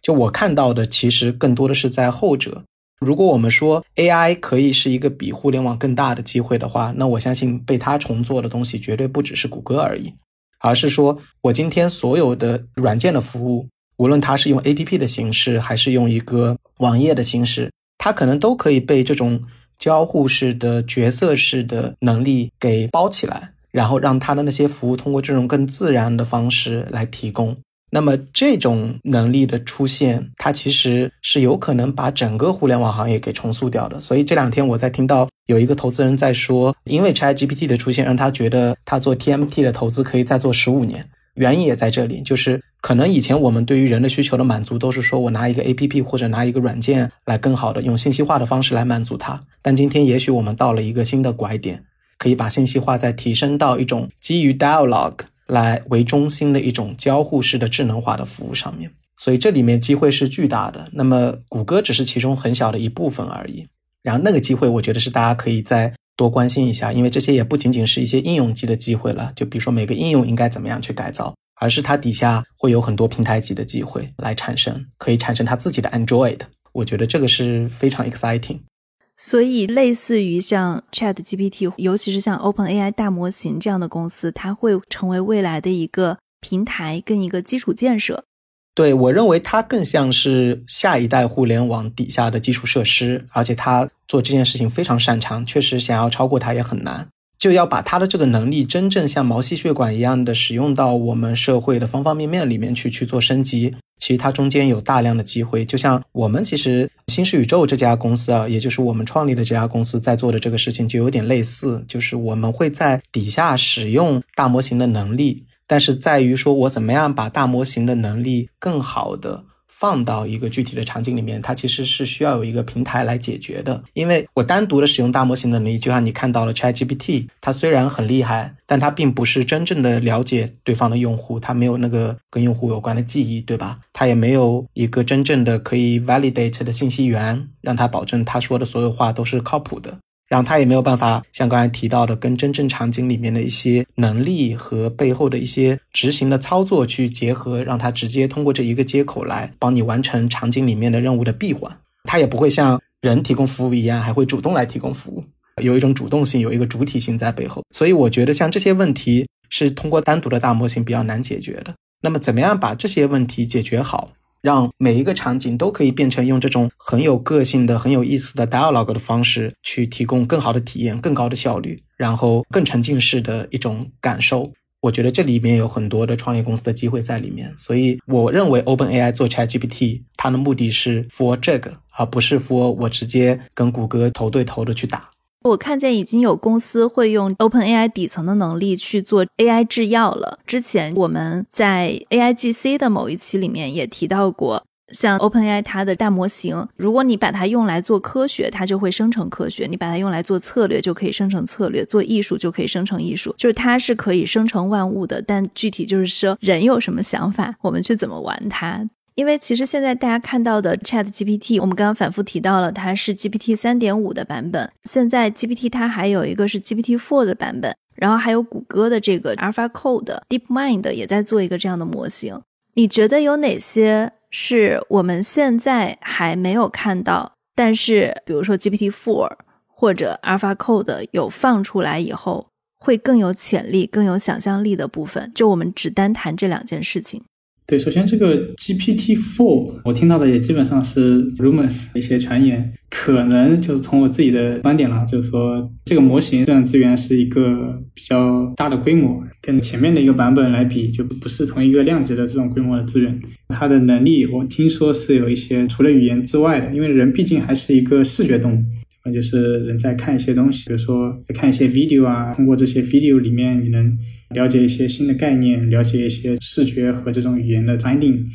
[SPEAKER 3] 就我看到的，其实更多的是在后者。如果我们说 AI 可以是一个比互联网更大的机会的话，那我相信被它重做的东西绝对不只是谷歌而已，而是说我今天所有的软件的服务，无论它是用 APP 的形式，还是用一个网页的形式，它可能都可以被这种交互式的角色式的能力给包起来。然后让它的那些服务通过这种更自然的方式来提供。那么这种能力的出现，它其实是有可能把整个互联网行业给重塑掉的。所以这两天我在听到有一个投资人在说，因为 ChatGPT 的出现，让他觉得他做 TMT 的投资可以再做十五年。原因也在这里，就是可能以前我们对于人的需求的满足都是说我拿一个 APP 或者拿一个软件来更好的用信息化的方式来满足它。但今天也许我们到了一个新的拐点，可以把信息化再提升到一种基于 dialogue。来为中心的一种交互式的智能化的服务上面，所以这里面机会是巨大的。那么谷歌只是其中很小的一部分而已。然后那个机会，我觉得是大家可以再多关心一下，因为这些也不仅仅是一些应用级的机会了。就比如说每个应用应该怎么样去改造，而是它底下会有很多平台级的机会来产生，可以产生它自己的 Android。我觉得这个是非常 exciting。
[SPEAKER 1] 所以，类似于像 Chat GPT，尤其是像 Open AI 大模型这样的公司，它会成为未来的一个平台跟一个基础建设。
[SPEAKER 3] 对我认为，它更像是下一代互联网底下的基础设施，而且它做这件事情非常擅长，确实想要超过它也很难。就要把它的这个能力真正像毛细血管一样的使用到我们社会的方方面面里面去去做升级。其实它中间有大量的机会，就像我们其实新世宇宙这家公司啊，也就是我们创立的这家公司在做的这个事情就有点类似，就是我们会在底下使用大模型的能力，但是在于说我怎么样把大模型的能力更好的。放到一个具体的场景里面，它其实是需要有一个平台来解决的。因为我单独的使用大模型能力，就像你看到了 ChatGPT，它虽然很厉害，但它并不是真正的了解对方的用户，它没有那个跟用户有关的记忆，对吧？它也没有一个真正的可以 validate 的信息源，让它保证他说的所有话都是靠谱的。然后他也没有办法像刚才提到的，跟真正场景里面的一些能力和背后的一些执行的操作去结合，让他直接通过这一个接口来帮你完成场景里面的任务的闭环。他也不会像人提供服务一样，还会主动来提供服务，有一种主动性，有一个主体性在背后。所以我觉得像这些问题是通过单独的大模型比较难解决的。那么怎么样把这些问题解决好？让每一个场景都可以变成用这种很有个性的、很有意思的 dialogue 的方式去提供更好的体验、更高的效率，然后更沉浸式的一种感受。我觉得这里面有很多的创业公司的机会在里面，所以我认为 OpenAI 做 ChatGPT，它的目的是 for 这个，而不是 for 我直接跟谷歌头对头的去打。
[SPEAKER 1] 我看见已经有公司会用 OpenAI 底层的能力去做 AI 制药了。之前我们在 AIGC 的某一期里面也提到过，像 OpenAI 它的大模型，如果你把它用来做科学，它就会生成科学；你把它用来做策略，就可以生成策略；做艺术就可以生成艺术，就是它是可以生成万物的。但具体就是说，人有什么想法，我们去怎么玩它。因为其实现在大家看到的 Chat GPT，我们刚刚反复提到了，它是 GPT 三点五的版本。现在 GPT 它还有一个是 GPT four 的版本，然后还有谷歌的这个 AlphaCode DeepMind 也在做一个这样的模型。你觉得有哪些是我们现在还没有看到，但是比如说 GPT four 或者 AlphaCode 有放出来以后，会更有潜力、更有想象力的部分？就我们只单谈这两件事情。
[SPEAKER 2] 对，首先这个 GPT Four，我听到的也基本上是 rumors 一些传言，可能就是从我自己的观点了，就是说这个模型这样资源是一个比较大的规模，跟前面的一个版本来比，就不是同一个量级的这种规模的资源。它的能力，我听说是有一些除了语言之外的，因为人毕竟还是一个视觉动物，就是人在看一些东西，比如说看一些 video 啊，通过这些 video 里面你能。了解一些新的概念，了解一些视觉和这种语言的 binding，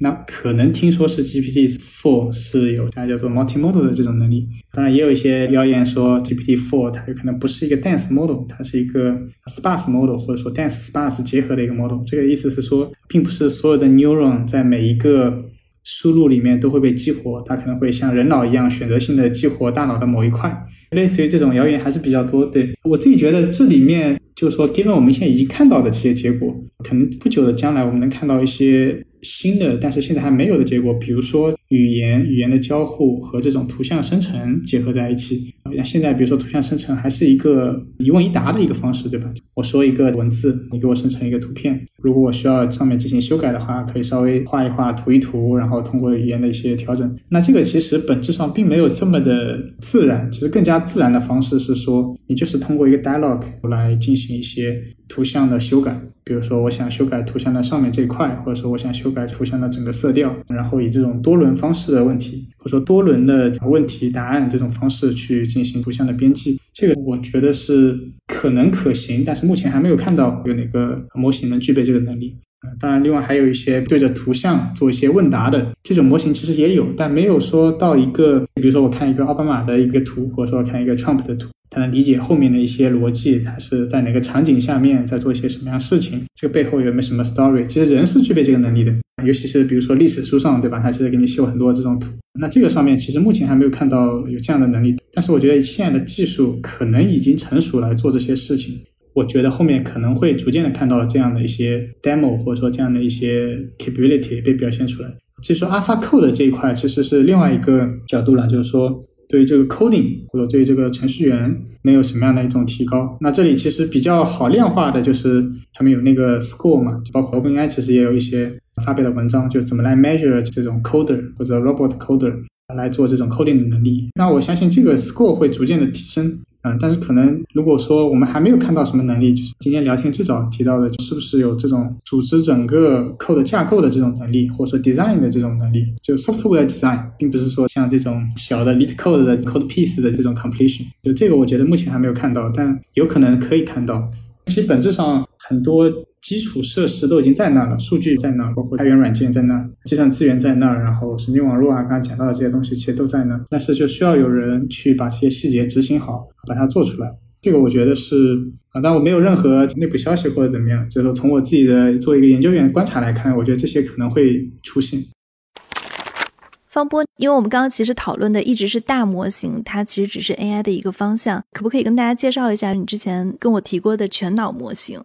[SPEAKER 2] 那可能听说是 GPT Four 是有它叫做 multimodal 的这种能力。当然，也有一些谣言说 GPT Four 它有可能不是一个 dense model，它是一个 sparse model，或者说 dense sparse 结合的一个 model。这个意思是说，并不是所有的 neuron 在每一个输入里面都会被激活，它可能会像人脑一样选择性的激活大脑的某一块。类似于这种谣言还是比较多。对我自己觉得这里面。就是说，因为我们现在已经看到的这些结果，可能不久的将来我们能看到一些新的，但是现在还没有的结果。比如说，语言语言的交互和这种图像生成结合在一起，那现在比如说图像生成还是一个一问一答的一个方式，对吧？我说一个文字，你给我生成一个图片。如果我需要上面进行修改的话，可以稍微画一画、涂一涂，然后通过语言的一些调整。那这个其实本质上并没有这么的自然，其实更加自然的方式是说，你就是通过一个 dialogue 来进行一些图像的修改。比如说，我想修改图像的上面这一块，或者说我想修改图像的整个色调，然后以这种多轮方式的问题，或者说多轮的问题答案这种方式去进行图像的编辑，这个我觉得是可能可行，但是目前还没有看到有哪个模型能具备这个能力。当然，另外还有一些对着图像做一些问答的这种模型，其实也有，但没有说到一个，比如说我看一个奥巴马的一个图，或者说看一个 Trump 的图。才能理解后面的一些逻辑，它是在哪个场景下面在做一些什么样事情，这个背后有没有什么 story？其实人是具备这个能力的，尤其是比如说历史书上，对吧？它其实给你秀很多这种图，那这个上面其实目前还没有看到有这样的能力，但是我觉得现在的技术可能已经成熟来做这些事情，我觉得后面可能会逐渐的看到这样的一些 demo 或者说这样的一些 capability 被表现出来。所以说 AlphaCode 这一块其实是另外一个角度了，就是说。对于这个 coding 或者对于这个程序员能有什么样的一种提高？那这里其实比较好量化的就是他们有那个 score 嘛，就包括 OpenAI 其实也有一些发表的文章，就怎么来 measure 这种 coder 或者 robot coder 来做这种 coding 的能力。那我相信这个 score 会逐渐的提升。嗯，但是可能如果说我们还没有看到什么能力，就是今天聊天最早提到的，是不是有这种组织整个 code 架构的这种能力，或者说 design 的这种能力？就 software design，并不是说像这种小的 lit code 的 code piece 的这种 completion。就这个，我觉得目前还没有看到，但有可能可以看到。其实本质上很多。基础设施都已经在那了，数据在那，包括开源软件在那，计算资源在那，然后神经网络啊，刚刚讲到的这些东西其实都在那，但是就需要有人去把这些细节执行好，把它做出来。这个我觉得是啊，但我没有任何内部消息或者怎么样，就是说从我自己的做一个研究员观察来看，我觉得这些可能会出现。
[SPEAKER 1] 方波，因为我们刚刚其实讨论的一直是大模型，它其实只是 AI 的一个方向，可不可以跟大家介绍一下你之前跟我提过的全脑模型？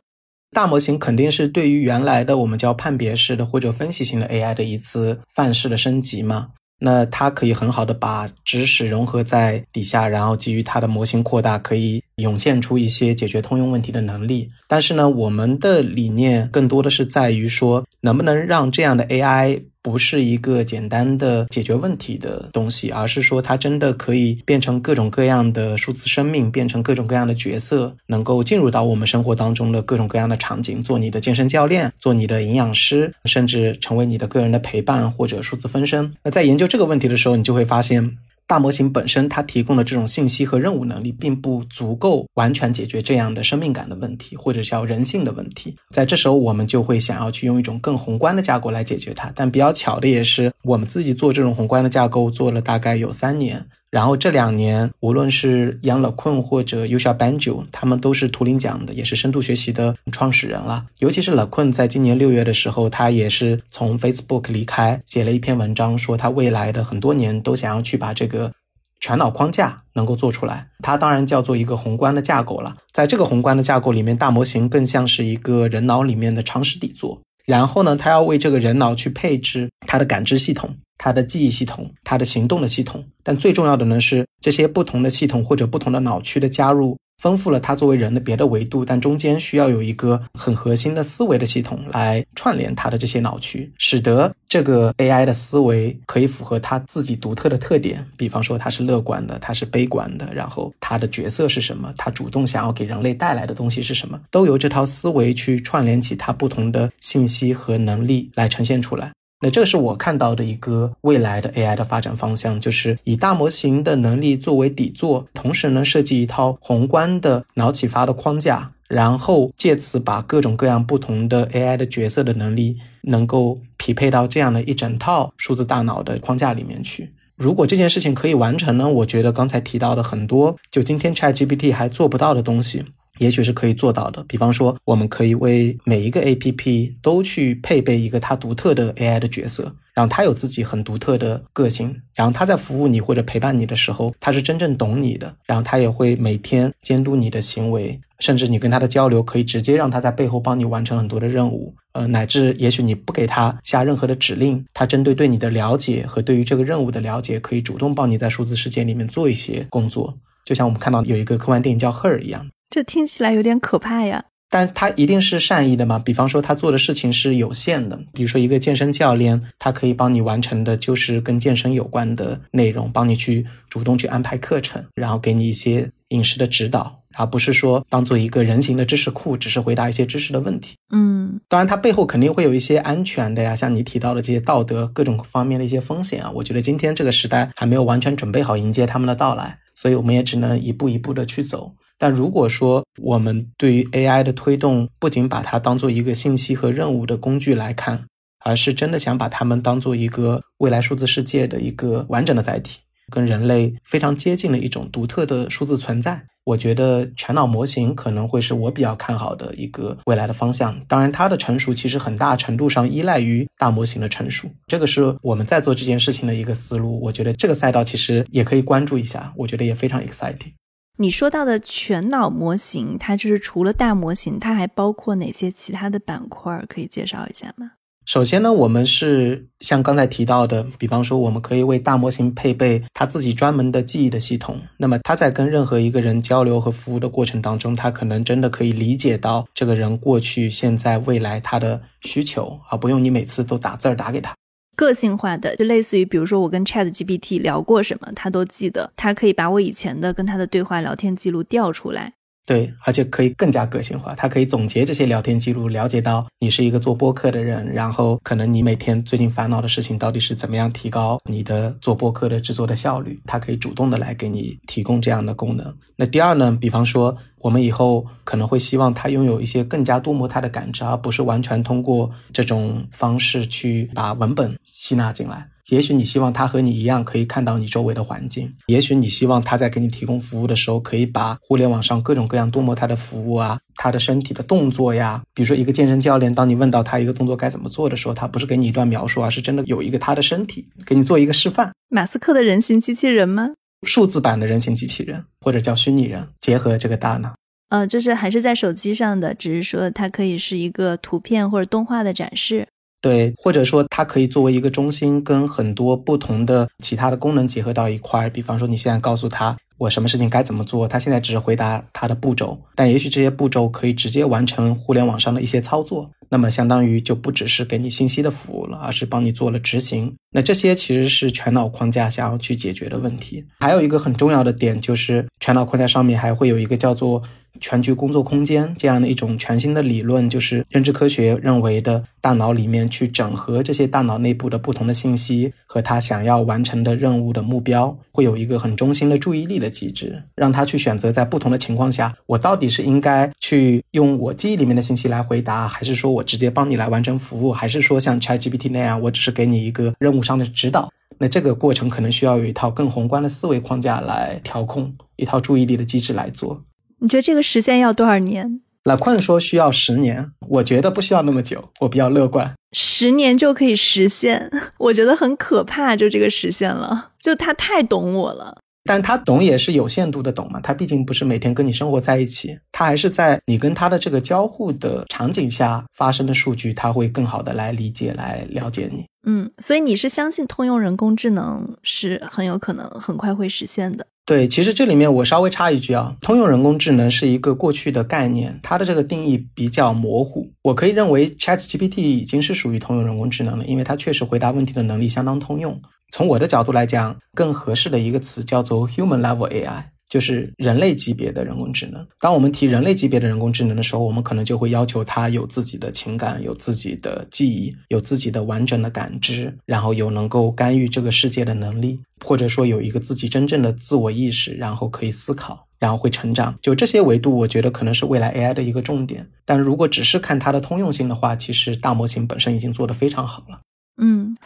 [SPEAKER 3] 大模型肯定是对于原来的我们叫判别式的或者分析型的 AI 的一次范式的升级嘛？那它可以很好的把知识融合在底下，然后基于它的模型扩大，可以涌现出一些解决通用问题的能力。但是呢，我们的理念更多的是在于说，能不能让这样的 AI。不是一个简单的解决问题的东西，而是说它真的可以变成各种各样的数字生命，变成各种各样的角色，能够进入到我们生活当中的各种各样的场景，做你的健身教练，做你的营养师，甚至成为你的个人的陪伴或者数字分身。那在研究这个问题的时候，你就会发现。大模型本身，它提供的这种信息和任务能力，并不足够完全解决这样的生命感的问题，或者叫人性的问题。在这时候，我们就会想要去用一种更宏观的架构来解决它。但比较巧的也是，我们自己做这种宏观的架构做了大概有三年。然后这两年，无论是 Yang LeCun 或者 Yusha Banjo，他们都是图灵奖的，也是深度学习的创始人了。尤其是老坤在今年六月的时候，他也是从 Facebook 离开，写了一篇文章，说他未来的很多年都想要去把这个全脑框架能够做出来。它当然叫做一个宏观的架构了。在这个宏观的架构里面，大模型更像是一个人脑里面的常识底座。然后呢，他要为这个人脑去配置他的感知系统、他的记忆系统、他的行动的系统。但最重要的呢，是这些不同的系统或者不同的脑区的加入。丰富了它作为人的别的维度，但中间需要有一个很核心的思维的系统来串联它的这些脑区，使得这个 AI 的思维可以符合它自己独特的特点。比方说，它是乐观的，它是悲观的，然后它的角色是什么，它主动想要给人类带来的东西是什么，都由这套思维去串联起它不同的信息和能力来呈现出来。那这个是我看到的一个未来的 AI 的发展方向，就是以大模型的能力作为底座，同时呢设计一套宏观的脑启发的框架，然后借此把各种各样不同的 AI 的角色的能力能够匹配到这样的一整套数字大脑的框架里面去。如果这件事情可以完成呢，我觉得刚才提到的很多，就今天 ChatGPT 还做不到的东西。也许是可以做到的。比方说，我们可以为每一个 APP 都去配备一个它独特的 AI 的角色，让它有自己很独特的个性。然后它在服务你或者陪伴你的时候，它是真正懂你的。然后它也会每天监督你的行为，甚至你跟它的交流可以直接让它在背后帮你完成很多的任务。呃，乃至也许你不给它下任何的指令，它针对对你的了解和对于这个任务的了解，可以主动帮你在数字世界里面做一些工作。就像我们看到有一个科幻电影叫《Her》一样。
[SPEAKER 1] 这听起来有点可怕呀。
[SPEAKER 3] 但他一定是善意的嘛？比方说他做的事情是有限的，比如说一个健身教练，他可以帮你完成的就是跟健身有关的内容，帮你去主动去安排课程，然后给你一些饮食的指导，而不是说当做一个人形的知识库，只是回答一些知识的问题。
[SPEAKER 1] 嗯，
[SPEAKER 3] 当然，它背后肯定会有一些安全的呀，像你提到的这些道德各种方面的一些风险啊。我觉得今天这个时代还没有完全准备好迎接他们的到来，所以我们也只能一步一步的去走。但如果说我们对于 AI 的推动，不仅把它当做一个信息和任务的工具来看，而是真的想把它们当做一个未来数字世界的一个完整的载体，跟人类非常接近的一种独特的数字存在，我觉得全脑模型可能会是我比较看好的一个未来的方向。当然，它的成熟其实很大程度上依赖于大模型的成熟，这个是我们在做这件事情的一个思路。我觉得这个赛道其实也可以关注一下，我觉得也非常 exciting。
[SPEAKER 1] 你说到的全脑模型，它就是除了大模型，它还包括哪些其他的板块？可以介绍一下吗？
[SPEAKER 3] 首先呢，我们是像刚才提到的，比方说，我们可以为大模型配备它自己专门的记忆的系统。那么，它在跟任何一个人交流和服务的过程当中，它可能真的可以理解到这个人过去、现在、未来他的需求，而不用你每次都打字儿打给他。
[SPEAKER 1] 个性化的，就类似于，比如说我跟 Chat GPT 聊过什么，他都记得，他可以把我以前的跟他的对话聊天记录调出来。
[SPEAKER 3] 对，而且可以更加个性化，它可以总结这些聊天记录，了解到你是一个做播客的人，然后可能你每天最近烦恼的事情到底是怎么样提高你的做播客的制作的效率，它可以主动的来给你提供这样的功能。那第二呢，比方说我们以后可能会希望它拥有一些更加多模态的感知，而不是完全通过这种方式去把文本吸纳进来。也许你希望他和你一样可以看到你周围的环境，也许你希望他在给你提供服务的时候，可以把互联网上各种各样多模态的服务啊，他的身体的动作呀，比如说一个健身教练，当你问到他一个动作该怎么做的时候，他不是给你一段描述，啊是真的有一个他的身体给你做一个示范。
[SPEAKER 1] 马斯克的人形机器人吗？
[SPEAKER 3] 数字版的人形机器人，或者叫虚拟人，结合这个大脑。
[SPEAKER 1] 呃，就是还是在手机上的，只是说它可以是一个图片或者动画的展示。
[SPEAKER 3] 对，或者说它可以作为一个中心，跟很多不同的其他的功能结合到一块儿。比方说，你现在告诉他我什么事情该怎么做，他现在只是回答他的步骤，但也许这些步骤可以直接完成互联网上的一些操作。那么，相当于就不只是给你信息的服务了，而是帮你做了执行。那这些其实是全脑框架想要去解决的问题。还有一个很重要的点就是，全脑框架上面还会有一个叫做。全局工作空间这样的一种全新的理论，就是认知科学认为的大脑里面去整合这些大脑内部的不同的信息和他想要完成的任务的目标，会有一个很中心的注意力的机制，让他去选择在不同的情况下，我到底是应该去用我记忆里面的信息来回答，还是说我直接帮你来完成服务，还是说像 ChatGPT 那样，我只是给你一个任务上的指导？那这个过程可能需要有一套更宏观的思维框架来调控，一套注意力的机制来做。
[SPEAKER 1] 你觉得这个实现要多少年？
[SPEAKER 3] 老困说需要十年，我觉得不需要那么久，我比较乐观。
[SPEAKER 1] 十年就可以实现，我觉得很可怕。就这个实现了，就他太懂我了。
[SPEAKER 3] 但他懂也是有限度的懂嘛，他毕竟不是每天跟你生活在一起，他还是在你跟他的这个交互的场景下发生的数据，他会更好的来理解、来了解你。
[SPEAKER 1] 嗯，所以你是相信通用人工智能是很有可能很快会实现的。
[SPEAKER 3] 对，其实这里面我稍微插一句啊，通用人工智能是一个过去的概念，它的这个定义比较模糊。我可以认为 ChatGPT 已经是属于通用人工智能了，因为它确实回答问题的能力相当通用。从我的角度来讲，更合适的一个词叫做 Human Level AI。就是人类级别的人工智能。当我们提人类级别的人工智能的时候，我们可能就会要求它有自己的情感、有自己的记忆、有自己的完整的感知，然后有能够干预这个世界的能力，或者说有一个自己真正的自我意识，然后可以思考，然后会成长。就这些维度，我觉得可能是未来 AI 的一个重点。但如果只是看它的通用性的话，其实大模型本身已经做得非常好了。
[SPEAKER 1] 嗯。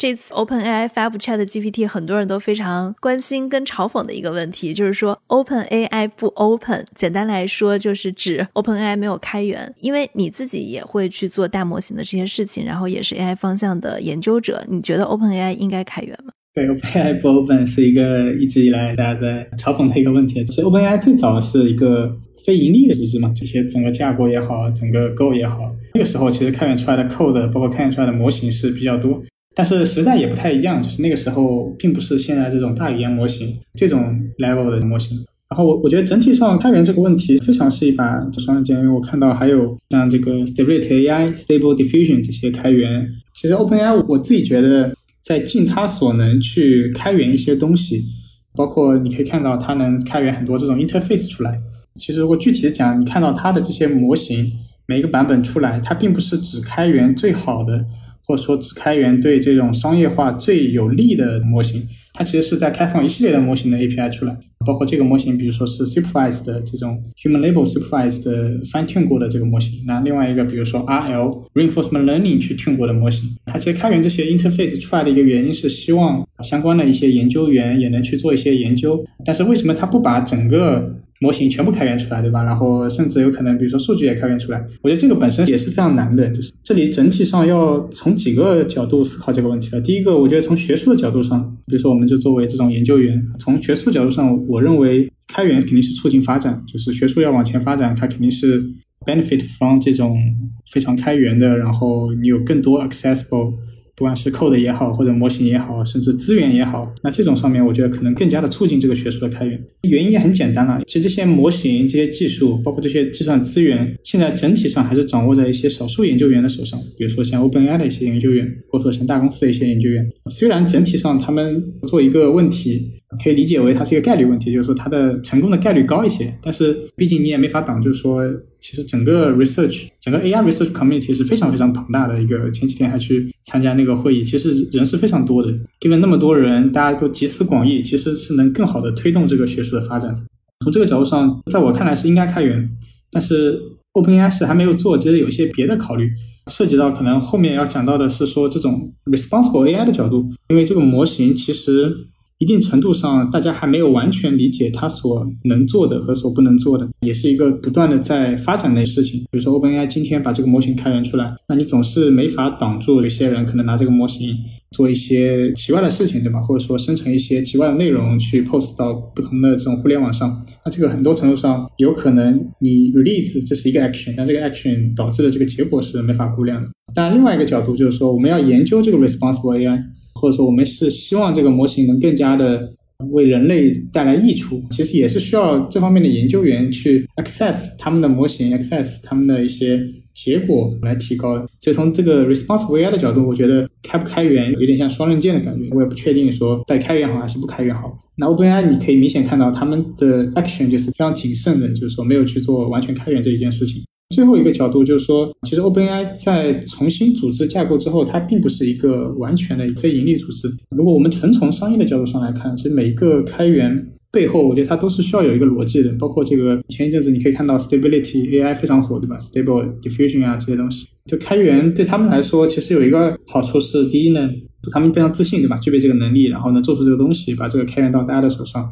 [SPEAKER 1] 这次 OpenAI 发布 ChatGPT，很多人都非常关心跟嘲讽的一个问题，就是说 OpenAI 不 Open。简单来说，就是指 OpenAI 没有开源。因为你自己也会去做大模型的这些事情，然后也是 AI 方向的研究者，你觉得 OpenAI 应该开源吗？
[SPEAKER 2] 对，OpenAI 不 Open 是一个一直以来大家在嘲讽的一个问题。其实 OpenAI 最早是一个非盈利的组织嘛，这些整个架构也好，整个 Go 也好，那个时候其实开源出来的 code，包括开源出来的模型是比较多。但是时代也不太一样，就是那个时候并不是现在这种大语言模型这种 level 的模型。然后我我觉得整体上开源这个问题非常是一把双刃剑，因为我看到还有像这个 Stability AI、Stable Diffusion 这些开源，其实 OpenAI 我自己觉得在尽它所能去开源一些东西，包括你可以看到它能开源很多这种 interface 出来。其实如果具体的讲，你看到它的这些模型每一个版本出来，它并不是只开源最好的，或者说只开源对这种商业化最有利的模型。它其实是在开放一系列的模型的 API 出来，包括这个模型，比如说是 supervised 的这种 human label supervised 的 fine tune 过的这个模型，那另外一个比如说 RL reinforcement learning 去 tune 过的模型，它其实开源这些 interface 出来的一个原因是希望相关的一些研究员也能去做一些研究，但是为什么它不把整个模型全部开源出来，对吧？然后甚至有可能，比如说数据也开源出来。我觉得这个本身也是非常难的。就是这里整体上要从几个角度思考这个问题了。第一个，我觉得从学术的角度上，比如说我们就作为这种研究员，从学术角度上，我认为开源肯定是促进发展，就是学术要往前发展，它肯定是 benefit from 这种非常开源的，然后你有更多 accessible。不管是 code 也好，或者模型也好，甚至资源也好，那这种上面我觉得可能更加的促进这个学术的开源。原因也很简单了，其实这些模型、这些技术，包括这些计算资源，现在整体上还是掌握在一些少数研究员的手上。比如说像 OpenAI 的一些研究员，或者说像大公司的一些研究员。虽然整体上他们做一个问题。可以理解为它是一个概率问题，就是说它的成功的概率高一些。但是毕竟你也没法挡，就是说其实整个 research 整个 AI research community 是非常非常庞大的一个。前几天还去参加那个会议，其实人是非常多的。因为那么多人，大家都集思广益，其实是能更好的推动这个学术的发展。从这个角度上，在我看来是应该开源，但是 OpenAI 是还没有做，其实有一些别的考虑，涉及到可能后面要讲到的是说这种 responsible AI 的角度，因为这个模型其实。一定程度上，大家还没有完全理解它所能做的和所不能做的，也是一个不断的在发展的事情。比如说，OpenAI 今天把这个模型开源出来，那你总是没法挡住有些人可能拿这个模型做一些奇怪的事情，对吧？或者说生成一些奇怪的内容去 post 到不同的这种互联网上。那这个很多程度上有可能你 release 这是一个 action，但这个 action 导致的这个结果是没法估量的。但，另外一个角度就是说，我们要研究这个 responsible AI。或者说，我们是希望这个模型能更加的为人类带来益处，其实也是需要这方面的研究员去 access 他们的模型，access 他们的一些结果来提高。所以从这个 responsible AI 的角度，我觉得开不开源有点像双刃剑的感觉，我也不确定说带开源好还是不开源好。那 OpenAI 你可以明显看到他们的 action 就是非常谨慎的，就是说没有去做完全开源这一件事情。最后一个角度就是说，其实 OpenAI 在重新组织架构之后，它并不是一个完全的非盈利组织。如果我们纯从商业的角度上来看，其实每一个开源背后，我觉得它都是需要有一个逻辑的。包括这个前一阵子你可以看到 Stability AI 非常火，对吧？Stable Diffusion 啊这些东西，就开源对他们来说，其实有一个好处是，第一呢，他们非常自信，对吧？具备这个能力，然后呢，做出这个东西，把这个开源到大家的手上。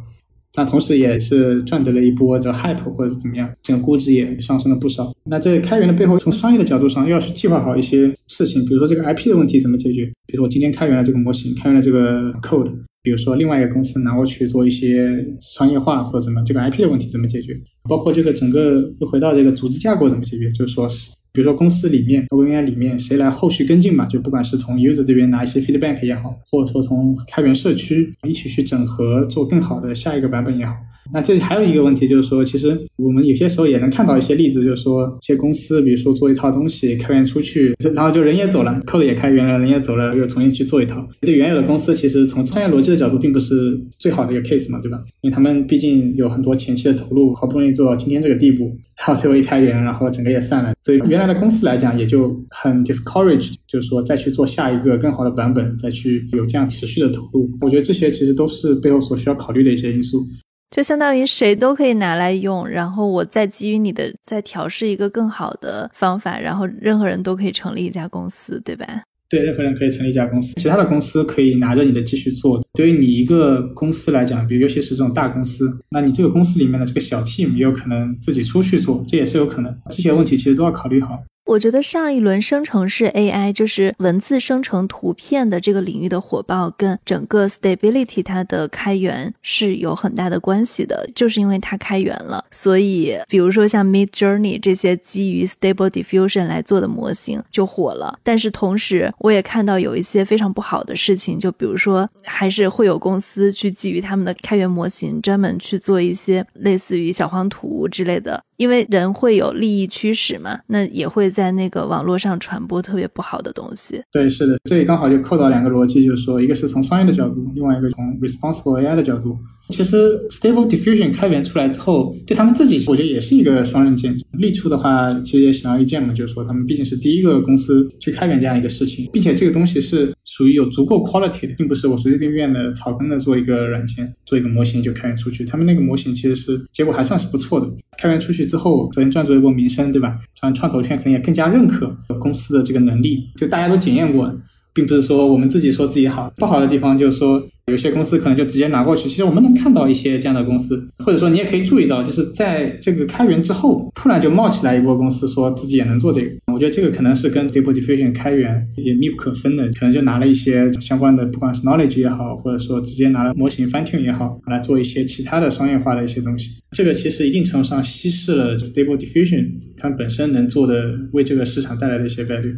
[SPEAKER 2] 那同时也是赚得了一波这 hype 或者是怎么样，这个估值也上升了不少。那这个开源的背后，从商业的角度上，要去计划好一些事情，比如说这个 IP 的问题怎么解决？比如说我今天开源了这个模型，开源了这个 code，比如说另外一个公司拿过去做一些商业化或者怎么，这个 IP 的问题怎么解决？包括这个整个又回到这个组织架构怎么解决？就是说是。比如说公司里面，OpenAI 里面谁来后续跟进嘛？就不管是从 user 这边拿一些 feedback 也好，或者说从开源社区一起去整合做更好的下一个版本也好。那这里还有一个问题，就是说，其实我们有些时候也能看到一些例子，就是说，一些公司，比如说做一套东西开源出去，然后就人也走了，code 也开源了，人也走了，又重新去做一套。对原有的公司，其实从创业逻辑的角度，并不是最好的一个 case 嘛，对吧？因为他们毕竟有很多前期的投入，好不容易做到今天这个地步，然后最后一开源，然后整个也散了。对原来的公司来讲，也就很 discouraged，就是说再去做下一个更好的版本，再去有这样持续的投入。我觉得这些其实都是背后所需要考虑的一些因素。
[SPEAKER 1] 就相当于谁都可以拿来用，然后我再基于你的再调试一个更好的方法，然后任何人都可以成立一家公司，对吧？
[SPEAKER 2] 对，任何人可以成立一家公司，其他的公司可以拿着你的继续做。对于你一个公司来讲，比如尤其是这种大公司，那你这个公司里面的这个小 team 也有可能自己出去做，这也是有可能。这些问题其实都要考虑好。
[SPEAKER 1] 我觉得上一轮生成式 AI 就是文字生成图片的这个领域的火爆，跟整个 Stability 它的开源是有很大的关系的。就是因为它开源了，所以比如说像 Mid Journey 这些基于 Stable Diffusion 来做的模型就火了。但是同时，我也看到有一些非常不好的事情，就比如说还是会有公司去基于他们的开源模型，专门去做一些类似于小黄图之类的。因为人会有利益驱使嘛，那也会在那个网络上传播特别不好的东西。
[SPEAKER 2] 对，是的，这里刚好就扣到两个逻辑，就是说，一个是从商业的角度，另外一个从 responsible AI 的角度。其实 Stable Diffusion 开源出来之后，对他们自己，我觉得也是一个双刃剑。利处的话，其实也显而易见嘛，就是说他们毕竟是第一个公司去开源这样一个事情，并且这个东西是属于有足够 quality 的，并不是我随随便便的草根的做一个软件、做一个模型就开源出去。他们那个模型其实是结果还算是不错的。开源出去之后，首先赚足一波名声，对吧？像创投圈可能也更加认可公司的这个能力，就大家都检验过，并不是说我们自己说自己好，不好的地方就是说。有些公司可能就直接拿过去，其实我们能看到一些这样的公司，或者说你也可以注意到，就是在这个开源之后，突然就冒起来一波公司，说自己也能做这个。我觉得这个可能是跟 Stable Diffusion 开源也密不可分的，可能就拿了一些相关的，不管是 knowledge 也好，或者说直接拿了模型 fine tune 也好，来做一些其他的商业化的一些东西。这个其实一定程度上稀释了 Stable Diffusion 它本身能做的为这个市场带来的一些概率。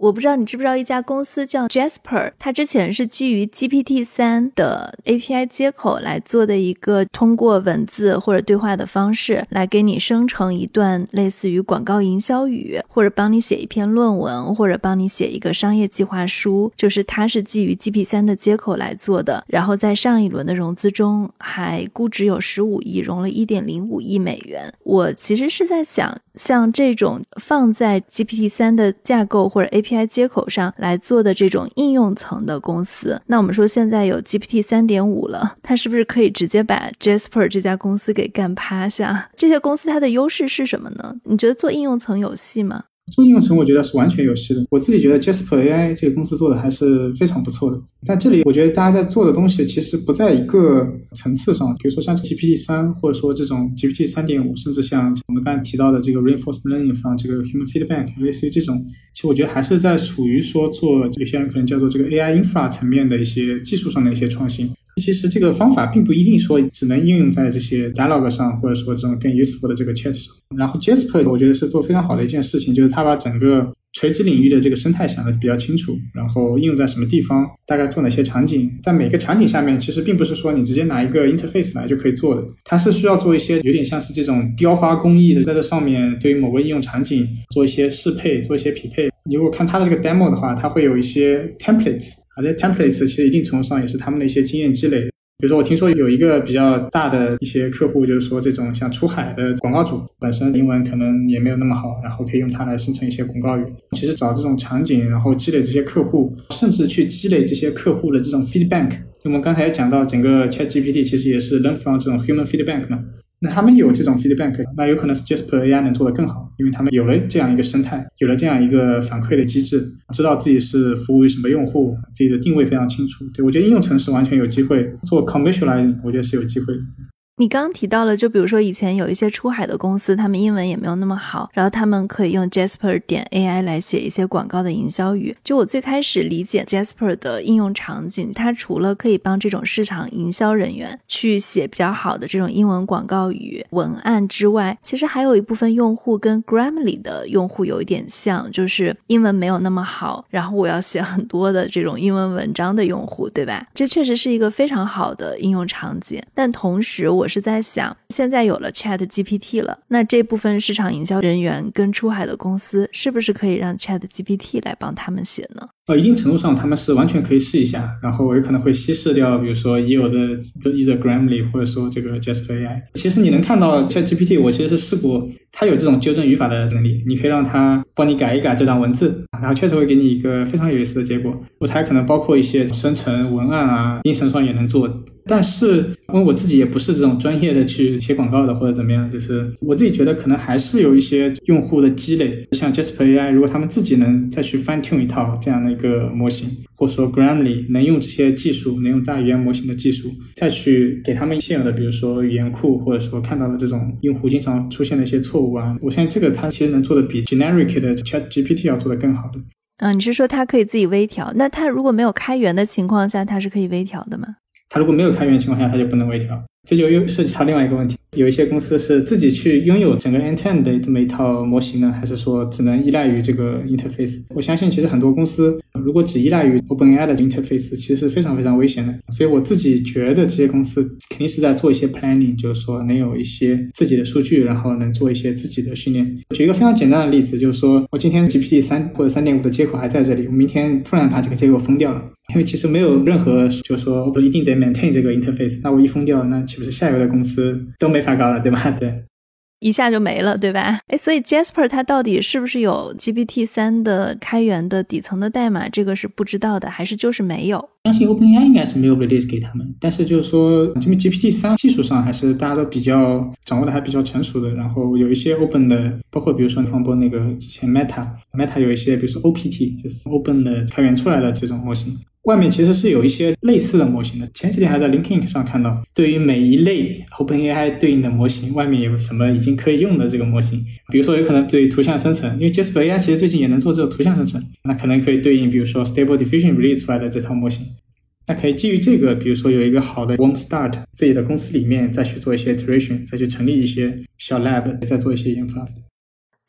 [SPEAKER 1] 我不知道你知不知道一家公司叫 Jasper，它之前是基于 GPT 三的 API 接口来做的一个通过文字或者对话的方式来给你生成一段类似于广告营销语，或者帮你写一篇论文，或者帮你写一个商业计划书，就是它是基于 GPT 三的接口来做的。然后在上一轮的融资中还估值有十五亿，融了一点零五亿美元。我其实是在想，像这种放在 GPT 三的架构或者 API P I 接口上来做的这种应用层的公司，那我们说现在有 GPT 三点五了，它是不是可以直接把 Jasper 这家公司给干趴下？这些公司它的优势是什么呢？你觉得做应用层有戏吗？
[SPEAKER 2] 做应用层，我觉得是完全有戏的。我自己觉得 Jasper AI 这个公司做的还是非常不错的。但这里我觉得大家在做的东西其实不在一个层次上，比如说像 GPT 三，或者说这种 GPT 三点五，甚至像我们刚才提到的这个 Reinforcement Learning 方这个 Human Feedback，类似于这种，其实我觉得还是在属于说做有些人可能叫做这个 AI infra 层面的一些技术上的一些创新。其实这个方法并不一定说只能应用在这些 dialog 上，或者说这种更 useful 的这个 chat 上。然后 Jasper 我觉得是做非常好的一件事情，就是它把整个垂直领域的这个生态想的比较清楚，然后应用在什么地方，大概做哪些场景，在每个场景下面，其实并不是说你直接拿一个 interface 来就可以做的，它是需要做一些有点像是这种雕花工艺的，在这上面对于某个应用场景做一些适配，做一些匹配。你如果看它的这个 demo 的话，它会有一些 templates。而且 templates 其实一定程度上也是他们的一些经验积累。比如说，我听说有一个比较大的一些客户，就是说这种像出海的广告主，本身英文可能也没有那么好，然后可以用它来生成一些广告语。其实找这种场景，然后积累这些客户，甚至去积累这些客户的这种 feedback。我们刚才也讲到，整个 ChatGPT 其实也是 learn from 这种 human feedback 嘛。那他们有这种 feedback，那有可能是 Jasper AI 能做得更好，因为他们有了这样一个生态，有了这样一个反馈的机制，知道自己是服务于什么用户，自己的定位非常清楚。对我觉得应用层是完全有机会做 commercializing，我觉得是有机会。
[SPEAKER 1] 你刚刚提到了，就比如说以前有一些出海的公司，他们英文也没有那么好，然后他们可以用 Jasper 点 AI 来写一些广告的营销语。就我最开始理解 Jasper 的应用场景，它除了可以帮这种市场营销人员去写比较好的这种英文广告语文案之外，其实还有一部分用户跟 Grammarly 的用户有一点像，就是英文没有那么好，然后我要写很多的这种英文文章的用户，对吧？这确实是一个非常好的应用场景，但同时我。是在想，现在有了 Chat GPT 了，那这部分市场营销人员跟出海的公司，是不是可以让 Chat GPT 来帮他们写呢？
[SPEAKER 2] 呃，一定程度上他们是完全可以试一下，然后有可能会稀释掉，比如说已有的 either Grammarly 或者说这个 Jasper AI。其实你能看到 Chat GPT，我其实是试过，它有这种纠正语法的能力，你可以让它帮你改一改这段文字，然后确实会给你一个非常有意思的结果。我猜可能包括一些生成文案啊，音程上也能做。但是，因为我自己也不是这种专业的去写广告的或者怎么样，就是我自己觉得可能还是有一些用户的积累。像 Jasper AI，如果他们自己能再去 fine tune 一套这样的一个模型，或者说 Grammarly 能用这些技术，能用大语言模型的技术，再去给他们现有的，比如说语言库，或者说看到的这种用户经常出现的一些错误啊，我相信这个它其实能做的比 generic 的 Chat GPT 要做的更好的。
[SPEAKER 1] 嗯，你是说它可以自己微调？那它如果没有开源的情况下，它是可以微调的吗？
[SPEAKER 2] 它如果没有开源情况下，它就不能微调。这就又涉及到另外一个问题：有一些公司是自己去拥有整个 end-to-end 的这么一套模型呢，还是说只能依赖于这个 interface？我相信，其实很多公司如果只依赖于 OpenAI 的 interface，其实是非常非常危险的。所以我自己觉得，这些公司肯定是在做一些 planning，就是说能有一些自己的数据，然后能做一些自己的训练。举一个非常简单的例子，就是说我今天 GPT 三或者三点五的接口还在这里，我明天突然把这个接口封掉了。因为其实没有任何，就是说我一定得 maintain 这个 interface，那我一封掉，那岂不是下游的公司都没法搞了，对吧？对，
[SPEAKER 1] 一下就没了，对吧？哎，所以 Jasper 它到底是不是有 GPT 三的开源的底层的代码？这个是不知道的，还是就是没有？
[SPEAKER 2] 相信 OpenAI 应该是没有 release 给他们，但是就是说，因为 GPT 三技术上还是大家都比较掌握的还比较成熟的，然后有一些 Open 的，包括比如说你方波那个之前 Meta，Meta 有一些比如说 OPT，就是 Open 的开源出来的这种模型。外面其实是有一些类似的模型的。前几天还在 LinkedIn 上看到，对于每一类 OpenAI 对应的模型，外面有什么已经可以用的这个模型。比如说，有可能对图像生成，因为 Jasper AI 其实最近也能做这个图像生成，那可能可以对应，比如说 Stable Diffusion release 出来的这套模型。那可以基于这个，比如说有一个好的 Warm Start，自己的公司里面再去做一些 iteration，再去成立一些小 lab，再做一些研发。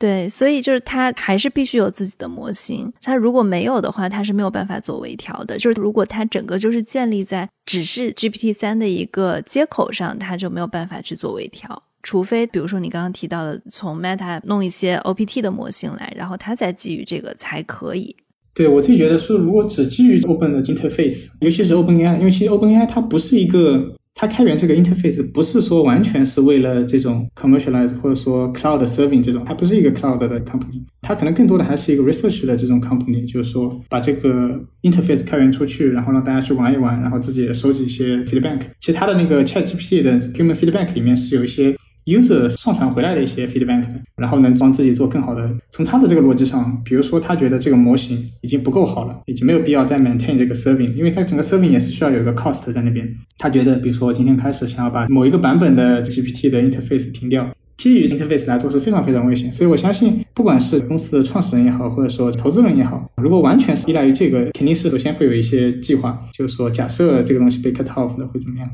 [SPEAKER 1] 对，所以就是它还是必须有自己的模型。它如果没有的话，它是没有办法做微调的。就是如果它整个就是建立在只是 GPT 三的一个接口上，它就没有办法去做微调。除非比如说你刚刚提到的，从 Meta 弄一些 OPT 的模型来，然后它再基于这个才可以。
[SPEAKER 2] 对我自己觉得说，如果只基于 Open 的 interface，尤其是 OpenAI，因为其实 OpenAI 它不是一个。它开源这个 interface 不是说完全是为了这种 commercialize 或者说 cloud serving 这种，它不是一个 cloud 的 company，它可能更多的还是一个 research 的这种 company，就是说把这个 interface 开源出去，然后让大家去玩一玩，然后自己也收集一些 feedback。其他的那个 ChatGPT 的 human feedback 里面是有一些。User 上传回来的一些 feedback，然后能帮自己做更好的。从他的这个逻辑上，比如说他觉得这个模型已经不够好了，已经没有必要再 maintain 这个 serving，因为它整个 serving 也是需要有一个 cost 在那边。他觉得，比如说今天开始想要把某一个版本的 GPT 的 interface 停掉，基于 interface 来做是非常非常危险。所以我相信，不管是公司的创始人也好，或者说投资人也好，如果完全是依赖于这个，肯定是首先会有一些计划，就是说假设这个东西被 cut off 了会怎么样。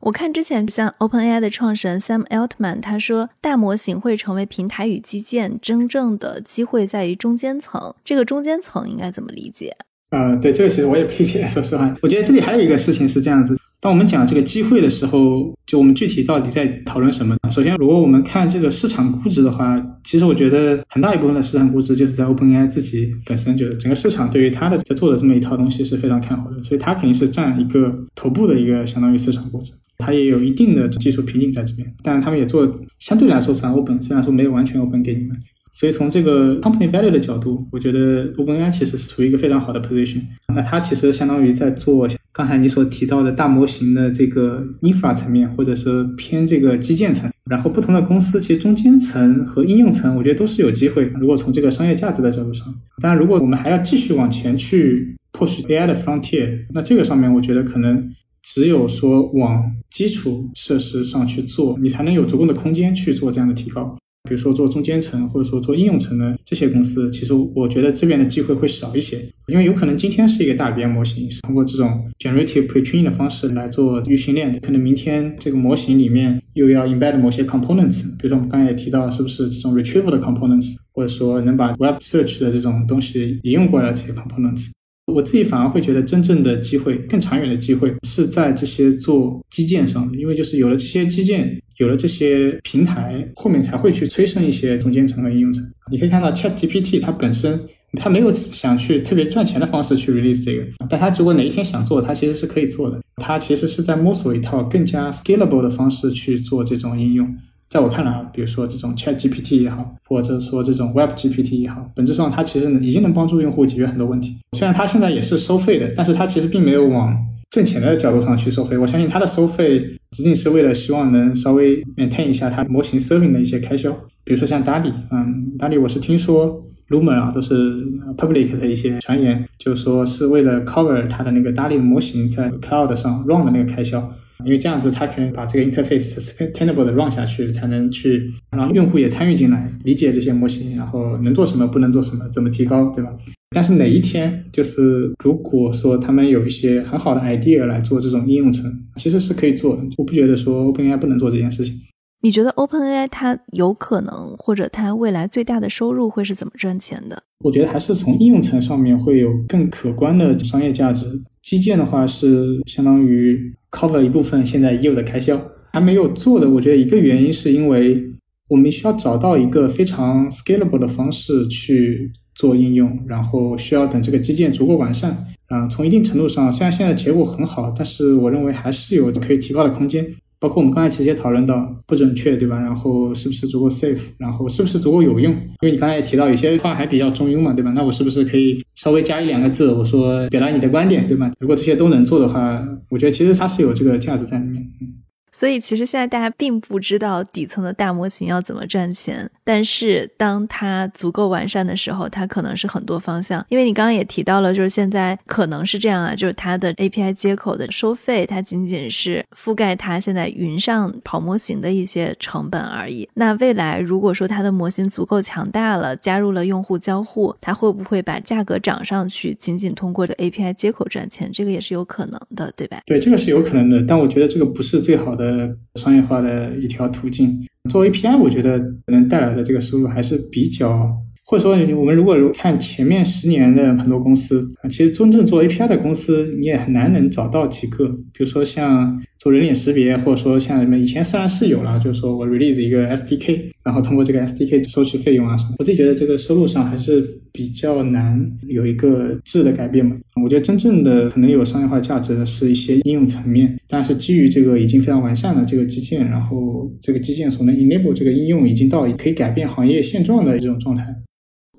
[SPEAKER 1] 我看之前像 OpenAI 的创始人 Sam Altman，他说大模型会成为平台与基建，真正的机会在于中间层。这个中间层应该怎么理解？
[SPEAKER 2] 呃，对，这个其实我也不理解。说实话，我觉得这里还有一个事情是这样子：当我们讲这个机会的时候，就我们具体到底在讨论什么？首先，如果我们看这个市场估值的话，其实我觉得很大一部分的市场估值就是在 OpenAI 自己本身，就是整个市场对于它的在做的这么一套东西是非常看好的，所以它肯定是占一个头部的一个相当于市场估值。它也有一定的技术瓶颈在这边，但他们也做相对来说算 open，虽然说没有完全 open 给你们。所以从这个 company value 的角度，我觉得 OpenAI 其实是处于一个非常好的 position。那它其实相当于在做刚才你所提到的大模型的这个 infra 层面，或者是偏这个基建层。然后不同的公司其实中间层和应用层，我觉得都是有机会。如果从这个商业价值的角度上，当然如果我们还要继续往前去 push AI 的 frontier，那这个上面我觉得可能。只有说往基础设施上去做，你才能有足够的空间去做这样的提高。比如说做中间层，或者说做应用层的这些公司，其实我觉得这边的机会会少一些，因为有可能今天是一个大语言模型，是通过这种 generative pretraining 的方式来做预训练的，可能明天这个模型里面又要 embed 某些 components，比如说我们刚才也提到，是不是这种 retrieval 的 components，或者说能把 web search 的这种东西引用过来这些 components。我自己反而会觉得，真正的机会、更长远的机会是在这些做基建上的，因为就是有了这些基建，有了这些平台，后面才会去催生一些中间层和应用层。你可以看到，Chat GPT 它本身它没有想去特别赚钱的方式去 release 这个，但它如果哪一天想做，它其实是可以做的。它其实是在摸索一套更加 scalable 的方式去做这种应用。在我看来啊，比如说这种 Chat GPT 也好，或者说这种 Web GPT 也好，本质上它其实已经能帮助用户解决很多问题。虽然它现在也是收费的，但是它其实并没有往挣钱的角度上去收费。我相信它的收费仅仅是为了希望能稍微 maintain 一下它模型 serving 的一些开销。比如说像 DALL-E，嗯，DALL-E 我是听说 rumor 啊，都是 public 的一些传言，就是说是为了 cover 它的那个 DALL-E 模型在 cloud 上 run 的那个开销。因为这样子，他可以把这个 interface sustainable 的 run 下去，才能去让用户也参与进来，理解这些模型，然后能做什么，不能做什么，怎么提高，对吧？但是哪一天，就是如果说他们有一些很好的 idea 来做这种应用层，其实是可以做的。我不觉得说 OpenAI 不能做这件事情。
[SPEAKER 1] 你觉得 OpenAI 它有可能，或者它未来最大的收入会是怎么赚钱的？
[SPEAKER 2] 我觉得还是从应用层上面会有更可观的商业价值。基建的话是相当于 cover 一部分现在已有的开销，还没有做的。我觉得一个原因是因为我们需要找到一个非常 scalable 的方式去做应用，然后需要等这个基建足够完善。啊，从一定程度上，虽然现在结果很好，但是我认为还是有可以提高的空间。包括我们刚才其实也讨论到不准确，对吧？然后是不是足够 safe？然后是不是足够有用？因为你刚才也提到有些话还比较中庸嘛，对吧？那我是不是可以稍微加一两个字，我说表达你的观点，对吧？如果这些都能做的话，我觉得其实它是有这个价值在里面。
[SPEAKER 1] 所以其实现在大家并不知道底层的大模型要怎么赚钱，但是当它足够完善的时候，它可能是很多方向。因为你刚刚也提到了，就是现在可能是这样啊，就是它的 API 接口的收费，它仅仅是覆盖它现在云上跑模型的一些成本而已。那未来如果说它的模型足够强大了，加入了用户交互，它会不会把价格涨上去？仅仅通过这 API 接口赚钱，这个也是有可能的，对吧？
[SPEAKER 2] 对，这个是有可能的，但我觉得这个不是最好的。呃商业化的一条途径，做 API，我觉得能带来的这个收入还是比较，或者说我们如果看前面十年的很多公司啊，其实真正做 API 的公司你也很难能找到几个，比如说像。做人脸识别，或者说像什么，以前虽然是有了，就是说我 release 一个 SDK，然后通过这个 SDK 收取费用啊什么，我自己觉得这个收入上还是比较难有一个质的改变嘛。我觉得真正的可能有商业化价值的是一些应用层面，但是基于这个已经非常完善的这个基建，然后这个基建所能 enable 这个应用已经到可以改变行业现状的这种状态。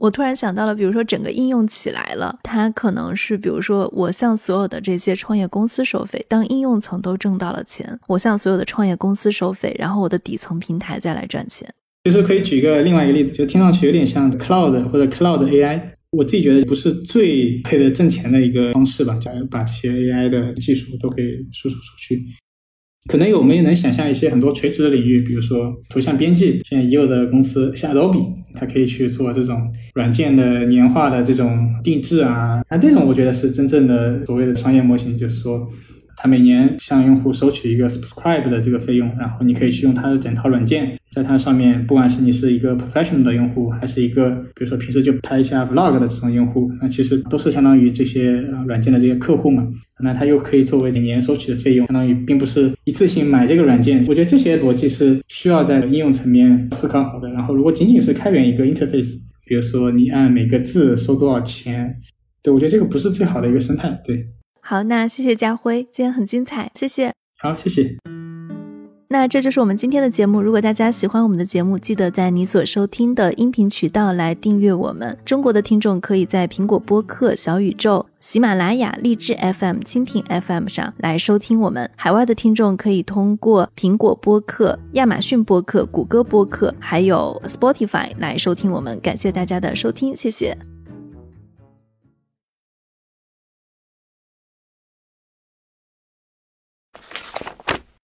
[SPEAKER 1] 我突然想到了，比如说整个应用起来了，它可能是，比如说我向所有的这些创业公司收费，当应用层都挣到了钱，我向所有的创业公司收费，然后我的底层平台再来赚钱。
[SPEAKER 2] 其实可以举一个另外一个例子，就听上去有点像 cloud 或者 cloud AI，我自己觉得不是最配得挣钱的一个方式吧，假如把这些 AI 的技术都可以输出出去。可能我们也能想象一些很多垂直的领域，比如说图像编辑，现在已有的公司像 Adobe，它可以去做这种软件的年化的这种定制啊，那这种我觉得是真正的所谓的商业模型，就是说。它每年向用户收取一个 subscribe 的这个费用，然后你可以去用它的整套软件，在它上面，不管是你是一个 professional 的用户，还是一个比如说平时就拍一下 vlog 的这种用户，那其实都是相当于这些软件的这些客户嘛。那它又可以作为每年收取的费用，相当于并不是一次性买这个软件。我觉得这些逻辑是需要在应用层面思考好的。然后如果仅仅是开源一个 interface，比如说你按每个字收多少钱，对我觉得这个不是最好的一个生态。对。
[SPEAKER 1] 好，那谢谢家辉，今天很精彩，谢谢。
[SPEAKER 2] 好，谢谢。
[SPEAKER 1] 那这就是我们今天的节目。如果大家喜欢我们的节目，记得在你所收听的音频渠道来订阅我们。中国的听众可以在苹果播客、小宇宙、喜马拉雅、荔枝 FM、蜻蜓 FM 上来收听我们。海外的听众可以通过苹果播客、亚马逊播客、谷歌播客，还有 Spotify 来收听我们。感谢大家的收听，谢谢。